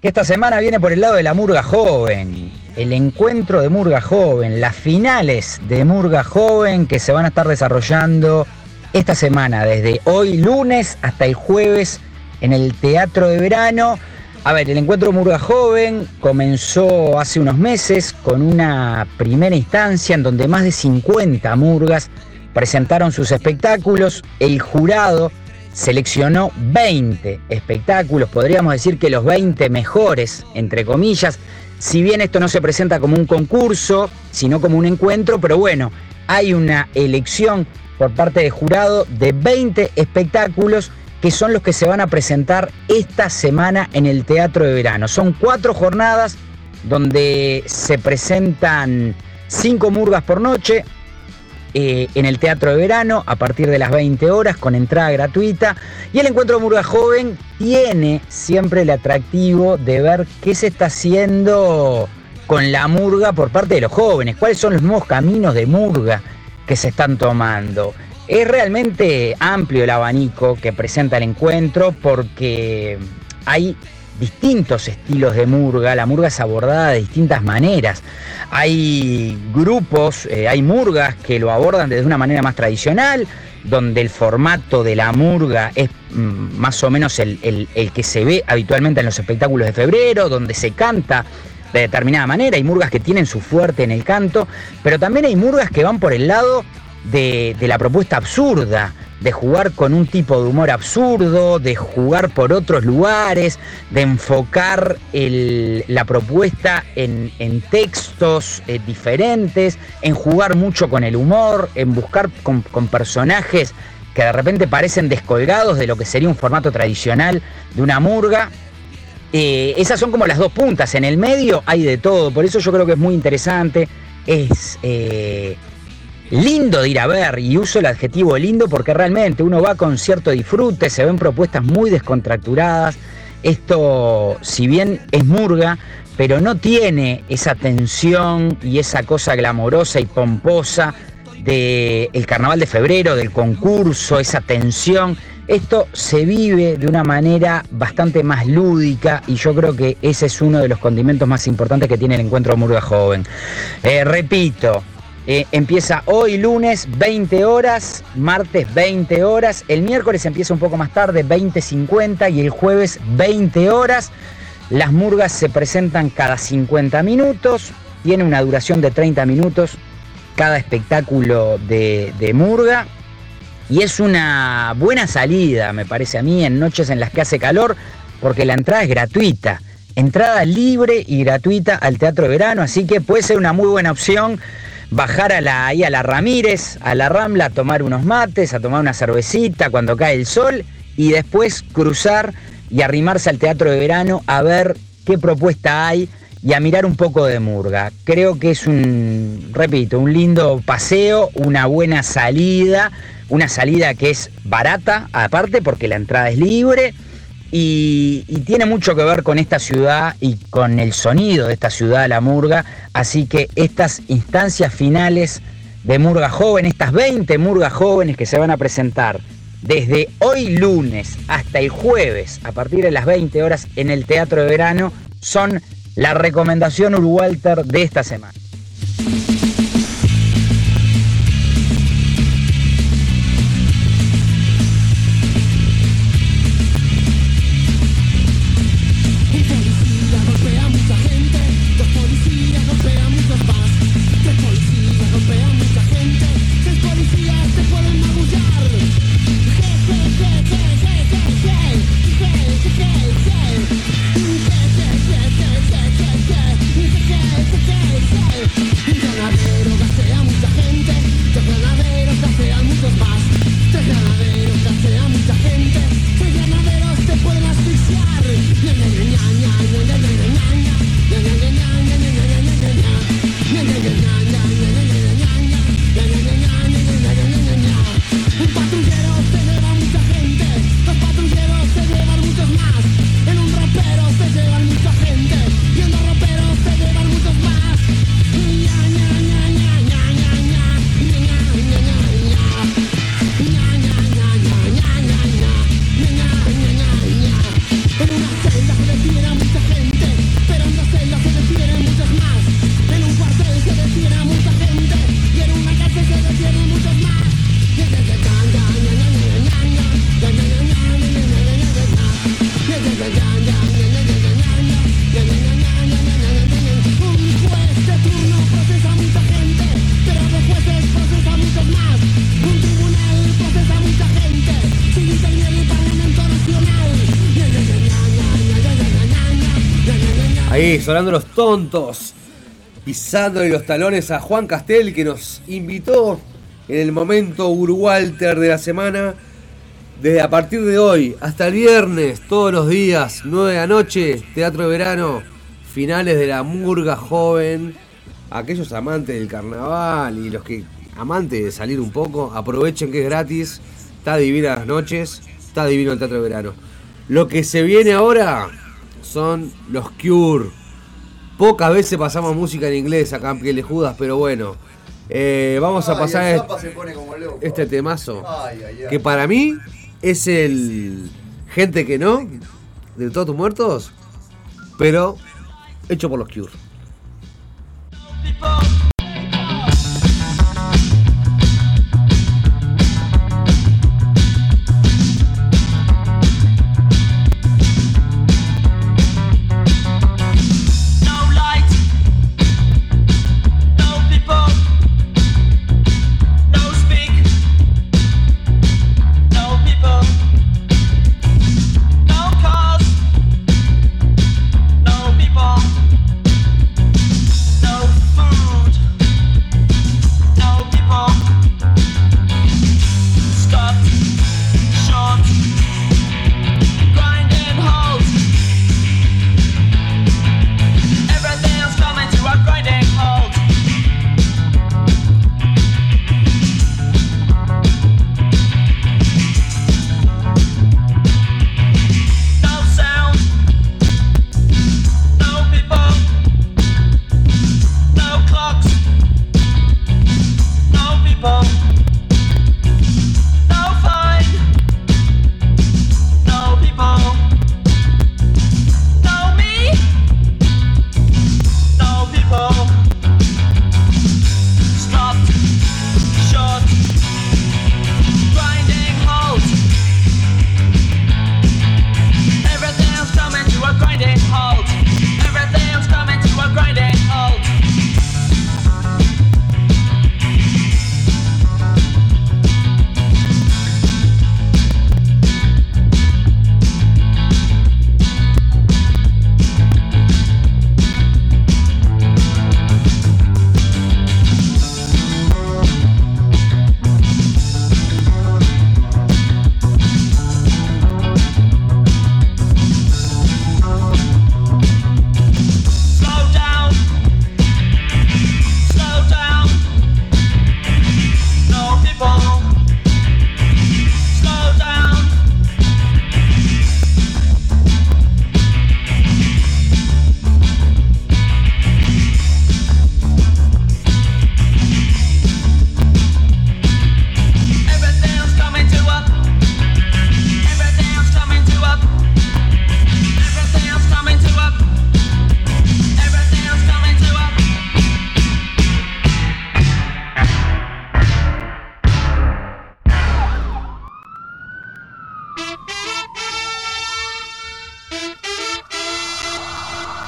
que esta semana viene por el lado de la Murga Joven. El encuentro de Murga Joven, las finales de Murga Joven que se van a estar desarrollando esta semana, desde hoy lunes hasta el jueves en el Teatro de Verano. A ver, el encuentro Murga Joven comenzó hace unos meses con una primera instancia en donde más de 50 murgas presentaron sus espectáculos. El jurado seleccionó 20 espectáculos, podríamos decir que los 20 mejores, entre comillas. Si bien esto no se presenta como un concurso, sino como un encuentro, pero bueno, hay una elección por parte del jurado de 20 espectáculos que son los que se van a presentar esta semana en el Teatro de Verano. Son cuatro jornadas donde se presentan cinco murgas por noche eh, en el Teatro de Verano a partir de las 20 horas con entrada gratuita. Y el encuentro Murga Joven tiene siempre el atractivo de ver qué se está haciendo con la murga por parte de los jóvenes, cuáles son los nuevos caminos de murga que se están tomando. Es realmente amplio el abanico que presenta el encuentro porque hay distintos estilos de murga, la murga es abordada de distintas maneras. Hay grupos, eh, hay murgas que lo abordan desde una manera más tradicional, donde el formato de la murga es mm, más o menos el, que se ve habitualmente en los espectáculos de febrero, donde se canta de determinada manera, hay murgas que tienen su fuerte en el canto, pero también hay murgas que van por el lado de la propuesta absurda, de jugar con un tipo de humor absurdo, de jugar por otros lugares, de enfocar la propuesta en, textos eh, diferentes, en jugar mucho con el humor, en buscar con, con personajes que de repente parecen descolgados de lo que sería un formato tradicional de una murga. Eh, esas son como las dos puntas. En el medio hay de todo. Por eso yo creo que es muy interesante. Es eh, lindo de ir a ver. Y uso el adjetivo lindo porque realmente uno va con cierto disfrute. Se ven propuestas muy descontracturadas. Esto, si bien es murga, pero no tiene esa tensión y esa cosa glamorosa y pomposa del carnaval de febrero, del concurso, esa tensión. Esto se vive de una manera bastante más lúdica y yo creo que ese es uno de los condimentos más importantes que tiene el encuentro Murga Joven. Eh, repito, eh, empieza hoy lunes 20 horas, martes 20 horas, el miércoles empieza un poco más tarde 20.50 y el jueves 20 horas. Las murgas se presentan cada 50 minutos, tiene una duración de 30 minutos cada espectáculo de, de murga. Y es una buena salida, me parece a mí, en noches en las que hace calor, porque la entrada es gratuita. Entrada libre y gratuita al Teatro de Verano, así que puede ser una muy buena opción bajar a la, ahí a la Ramírez, a la Rambla, a tomar unos mates, a tomar una cervecita cuando cae el sol y después cruzar y arrimarse al Teatro de Verano a ver qué propuesta hay y a mirar un poco de murga. Creo que es un, repito, un lindo paseo, una buena salida, una salida que es barata, aparte porque la entrada es libre y, tiene mucho que ver con esta ciudad y con el sonido de esta ciudad, la murga. Así que estas instancias finales de Murga Joven, estas 20 Murgas jóvenes que se van a presentar desde hoy lunes hasta el jueves a partir de las 20 horas en el Teatro de Verano son la recomendación Urugualter de esta semana. Ahí, sonando los tontos. Pisándole los talones a Juan Castel que nos invitó en el momento Urwalter de la semana. Desde a partir de hoy hasta el viernes, todos los días, 9 de la noche, Teatro de Verano, finales de la murga joven. Aquellos amantes del carnaval y los que amantes de salir un poco, aprovechen que es gratis. Está divina las noches, está divino el Teatro de Verano. Lo que se viene ahora son los Cure. Pocas veces pasamos música en inglés acá en Piel de Judas, pero bueno. Eh, vamos a pasar el est- Zapa se pone como loco. este temazo. Ay, ay, ay. Que para mí es el Gente que no, de todos tus muertos, pero hecho por los Cure.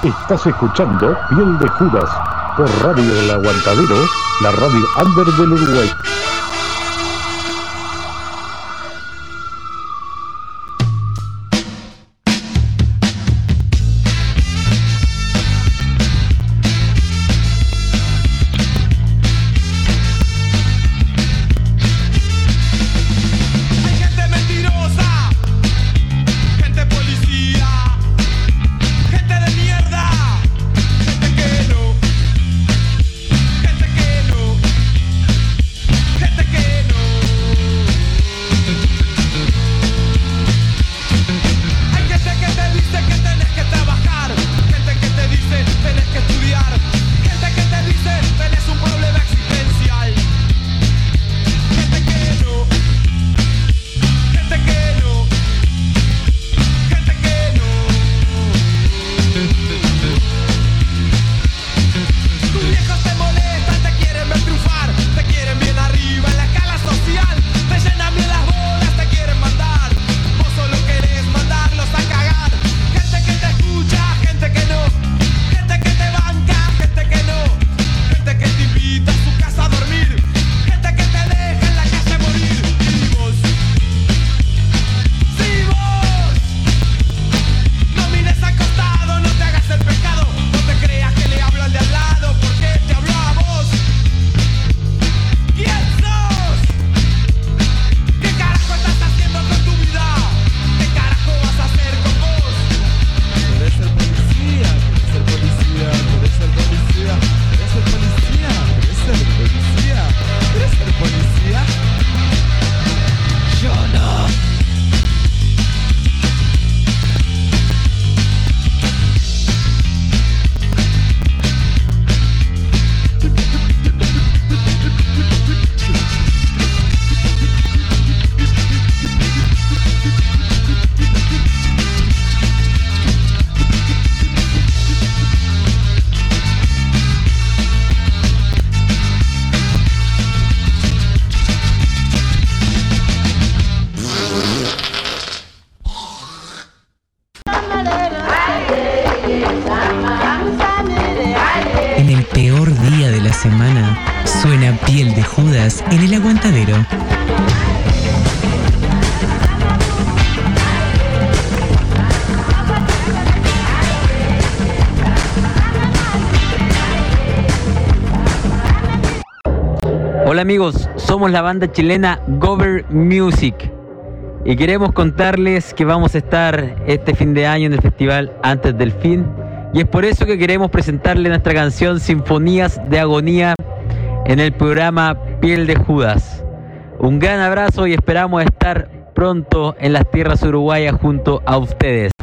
Estás escuchando Piel de Judas por Radio El Aguantadero, la radio under del Uruguay. La banda chilena Gover Music y queremos contarles que vamos a estar este fin de año en el festival Antes del Fin y es por eso que queremos presentarle nuestra canción Sinfonías de Agonía en el programa Piel de Judas. Un gran abrazo y esperamos estar pronto en las tierras uruguayas junto a ustedes.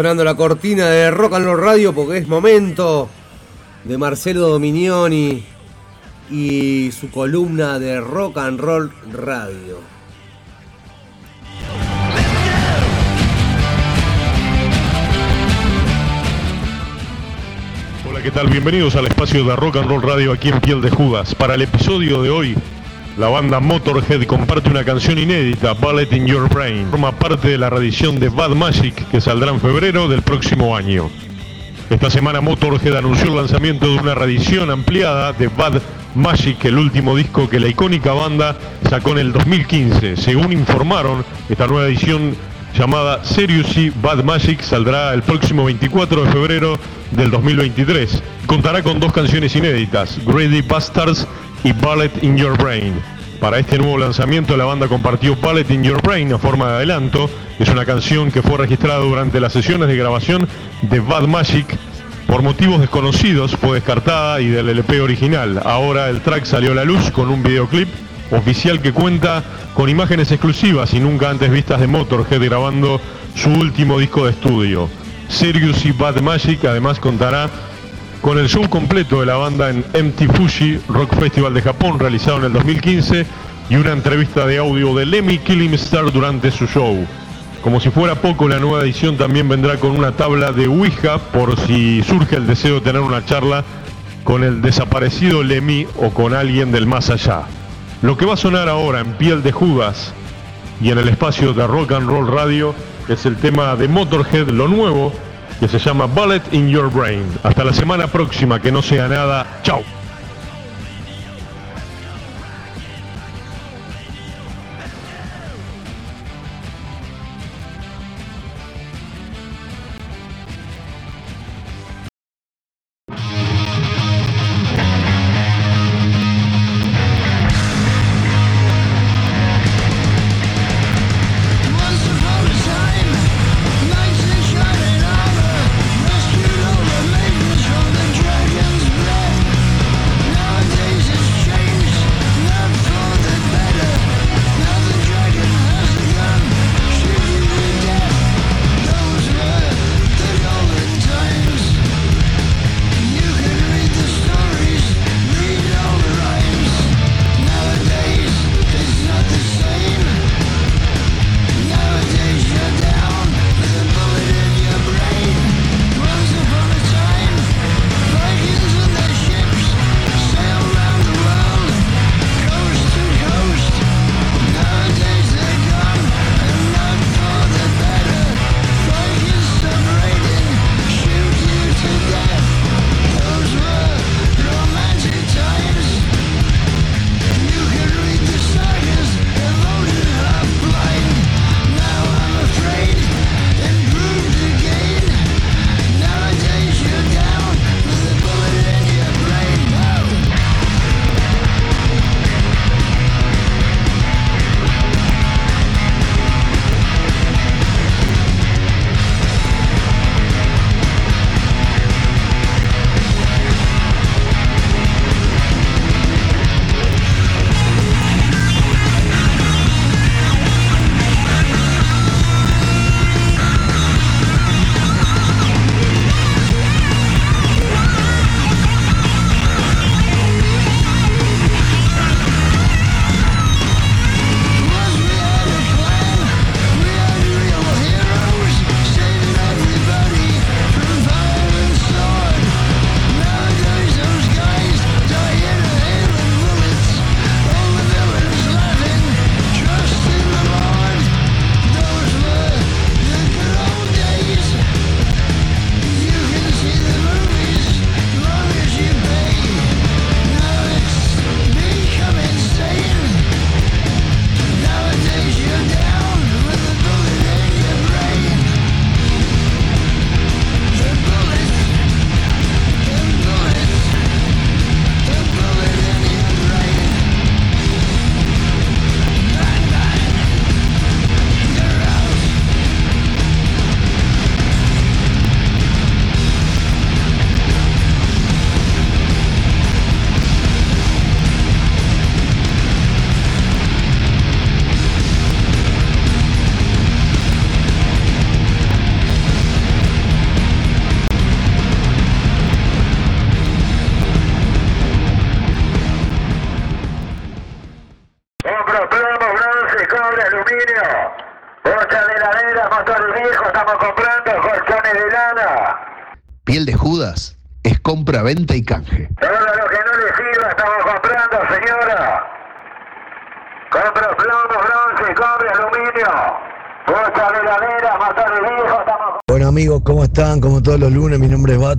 Sonando la cortina de Rock and Roll Radio porque es momento de Marcelo Dominioni y su columna de Rock and Roll Radio. Hola, ¿qué tal? Bienvenidos al espacio de Rock and Roll Radio aquí en Piel de Judas. Para el episodio de hoy, la banda Motorhead comparte una canción inédita, Ballet in Your Brain. Forma parte de la reedición de Bad Magic que saldrá en febrero del próximo año. Esta semana Motorhead anunció el lanzamiento de una reedición ampliada de Bad Magic, el último disco que la icónica banda sacó en el 2015. Según informaron, esta nueva edición llamada Seriously Bad Magic saldrá el próximo 24 de febrero del 2023. Contará con dos canciones inéditas, Greedy Bastards y Ballet in Your Brain. Para este nuevo lanzamiento la banda compartió Ballet in Your Brain a forma de adelanto. Es una canción que fue registrada durante las sesiones de grabación de Bad Magic. Por motivos desconocidos fue descartada y del LP original. Ahora el track salió a la luz con un videoclip oficial que cuenta con imágenes exclusivas y nunca antes vistas de Motorhead grabando su último disco de estudio. Serious y Bad Magic además contará con el show completo de la banda en MT Fuji Rock Festival de Japón realizado en el 2015 y una entrevista de audio de Lemmy Killing Star durante su show. Como si fuera poco, la nueva edición también vendrá con una tabla de Ouija por si surge el deseo de tener una charla con el desaparecido Lemmy o con alguien del más allá. Lo que va a sonar ahora en piel de Judas y en el espacio de Rock and Roll Radio es el tema de Motorhead, lo nuevo, que se llama Bullet in Your Brain. Hasta la semana próxima, que no sea nada. Chao.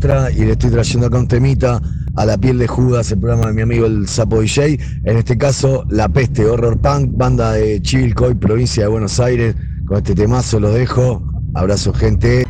Y le estoy trayendo acá un temita a la piel de Judas, el programa de mi amigo el Sapo DJ. En este caso, La Peste, Horror Punk, banda de Chivilcoy, provincia de Buenos Aires. Con este temazo lo dejo. Abrazo gente.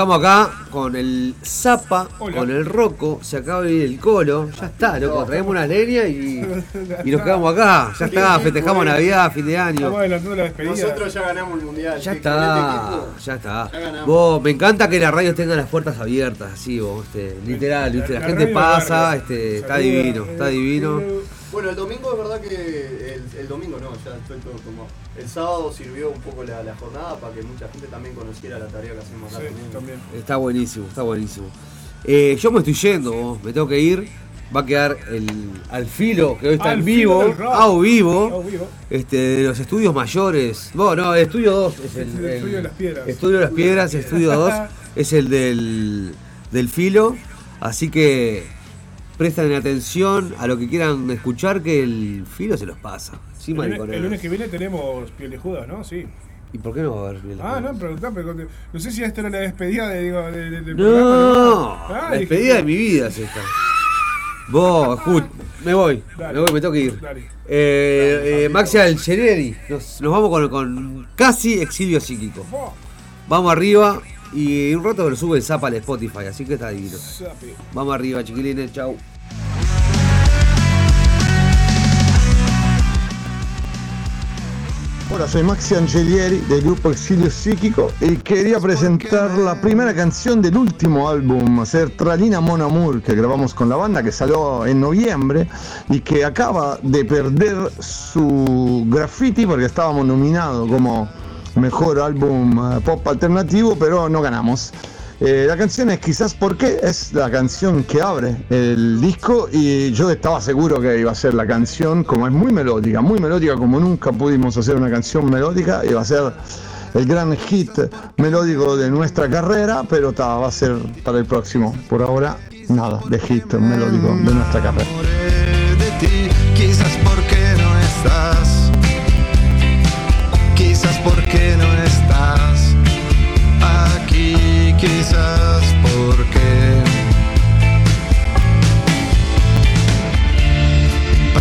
Estamos acá con el Zapa, Hola. con el Roco, se acaba de ir el Colo, ya está, loco, traemos una leña y, y nos quedamos acá, ya está, festejamos Navidad, fin de año. Nosotros ya ganamos el mundial. Ya está, ya está. Vos, me encanta que las radios tengan las puertas abiertas, así, vos, este, literal, ¿viste? la, gente pasa, este, está divino, está divino. Bueno, el domingo es verdad que. El, el domingo no, ya estoy todo como. El sábado sirvió un poco la, la jornada para que mucha gente también conociera la tarea que hacemos acá también. Está buenísimo, está buenísimo. Eh, yo me estoy yendo, me tengo que ir. Va a quedar el al filo, que hoy está Al en vivo, a vivo, A vivo. este, de los estudios mayores. Bueno, no, el estudio 2 es el, El estudio de las piedras. Estudio de las piedras, estudio 2 es el del, del filo. Así que presten atención a lo que quieran escuchar, que el filo se los pasa. Sí, el, lunes, el lunes que viene tenemos piel de Judas, ¿no? Sí. ¿Y por qué no va a haber piel de Ah, no, preguntá, pero conte- no sé si esta era la despedida de, digo, de, No, programa, Ah, la despedida de mi vida es esta. Vos, escuch, me voy, Dale. me voy, me tengo que ir. Dale. Eh, eh, Maxi Algerieri, nos, nos vamos con, con casi exilio psíquico. Vamos arriba y un rato lo sube el zap al Spotify, así que está divino. Vamos arriba, chiquilines, chau. Hola, soy Maxi Angelieri del grupo Exilio Psíquico y quería presentar la primera canción del último álbum, Sertralina Mon Amour, que grabamos con la banda, que salió en noviembre y que acaba de perder su graffiti porque estábamos nominados como mejor álbum eh, pop alternativo, pero no ganamos. Eh, la canción es Quizás porque es la canción que abre el disco y yo estaba seguro que iba a ser la canción, como es muy melódica, muy melódica como nunca pudimos hacer una canción melódica, iba a ser el gran hit melódico de nuestra carrera, pero ta, va a ser para el próximo. Por ahora, nada de hit melódico de nuestra carrera. quizás porque no estás, quizás porque no estás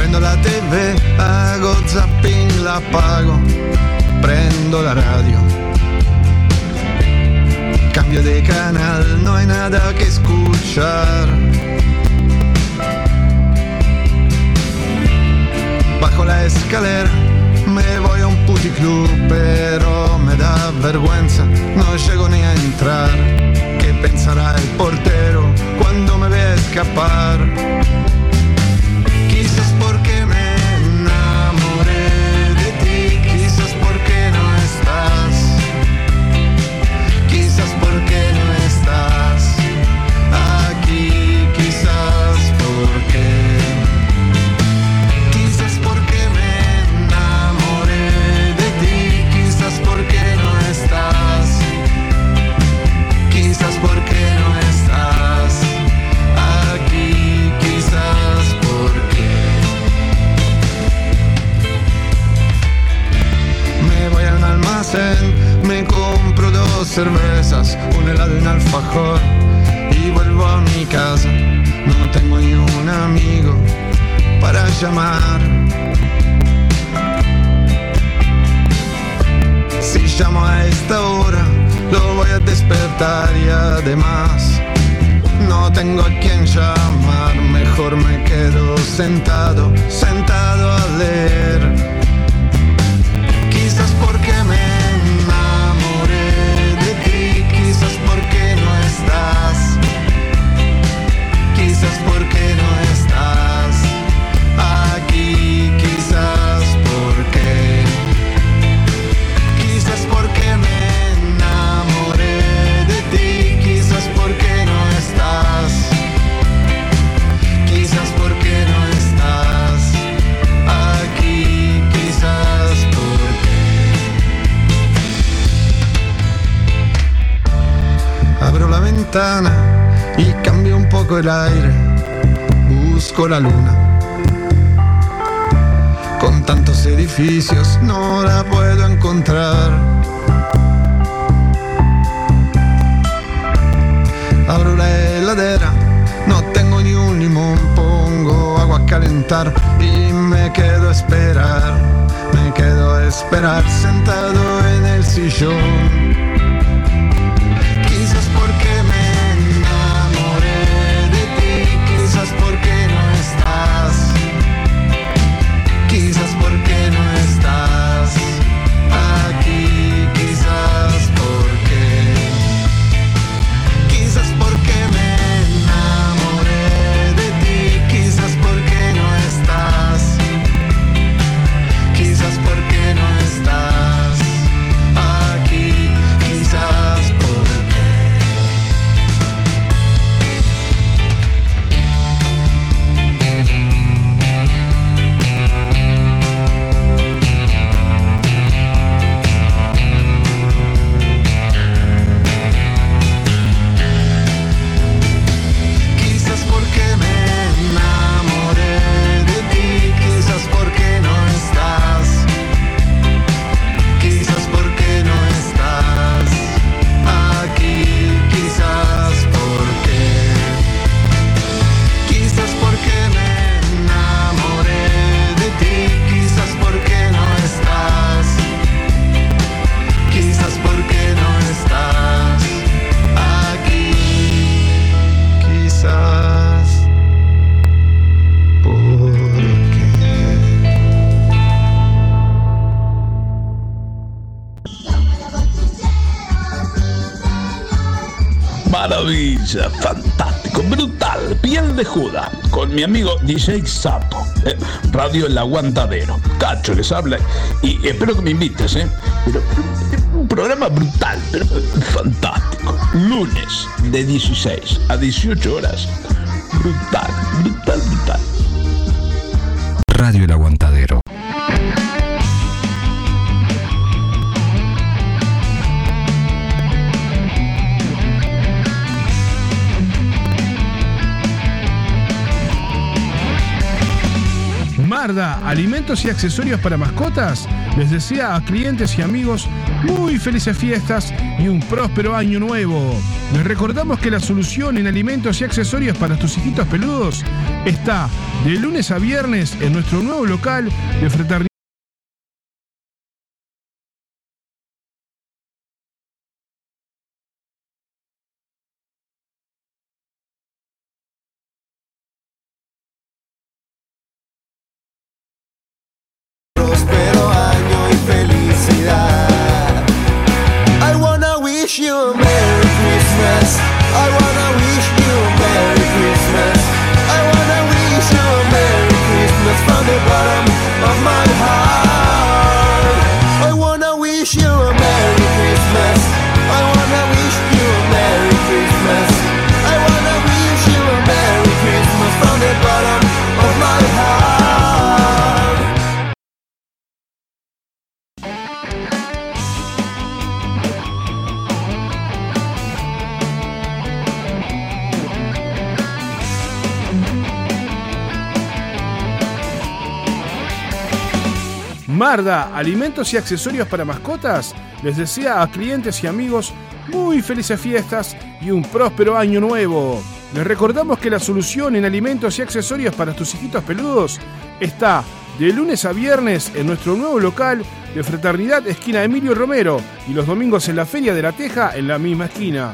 prendo la TV, hago zapping, la apago, prendo la radio. Cambio de canal, no hay nada que escuchar. Bajo la escalera me voy a un puticlub, pero me da vergüenza, no llego ni a entrar. ¿Qué pensará el portero cuando me ve escapar? Helado y un alfajor y vuelvo a mi casa. No tengo ni un amigo para llamar. Si llamo a esta hora, lo voy a despertar y además no tengo a quien llamar. Mejor me quedo sentado, sentado a leer. Y cambio un poco el aire, busco la luna. Con tantos edificios no la puedo encontrar. Abro la heladera, no tengo ni un limón, pongo agua a calentar y me quedo a esperar. Me quedo a esperar sentado en el sillón. Fantástico, brutal, piel de juda, con mi amigo DJ Sapo, eh, Radio El Aguantadero. Cacho les habla y espero que me invites, ¿eh? Pero, un programa brutal, pero fantástico. Lunes de 16 a 18 horas. Brutal, brutal, brutal. Radio El Aguantadero. Alimentos y accesorios para mascotas, les desea a clientes y amigos muy felices fiestas y un próspero año nuevo. Les recordamos que la solución en alimentos y accesorios para tus hijitos peludos está de lunes a viernes en nuestro nuevo local de fraternidad. Alimentos y accesorios para mascotas, les desea a clientes y amigos muy felices fiestas y un próspero año nuevo. Les recordamos que la solución en alimentos y accesorios para tus hijitos peludos está de lunes a viernes en nuestro nuevo local de Fraternidad Esquina Emilio Romero y los domingos en la Feria de la Teja en la misma esquina.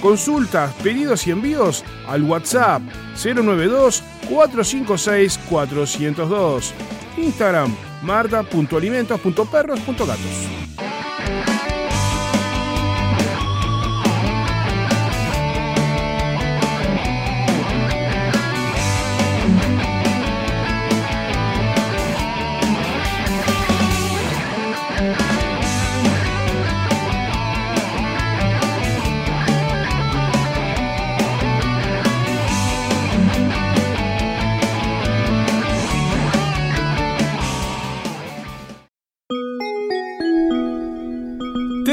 Consultas, pedidos y envíos al WhatsApp 092 456 402. Instagram marta.alimentos.perros.gatos.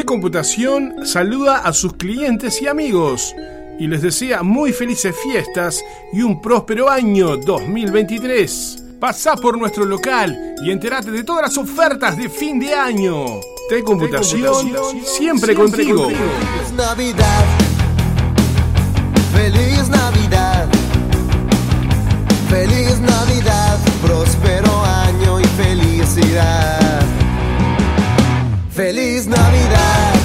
Computación saluda a sus clientes y amigos y les desea muy felices fiestas y un próspero año 2023. Pasa por nuestro local y entérate de todas las ofertas de fin de año. T Computación, siempre, siempre contigo. contigo. Feliz Navidad. Feliz Navidad. Feliz Navidad. Próspero año y felicidad. Feliz Navidad.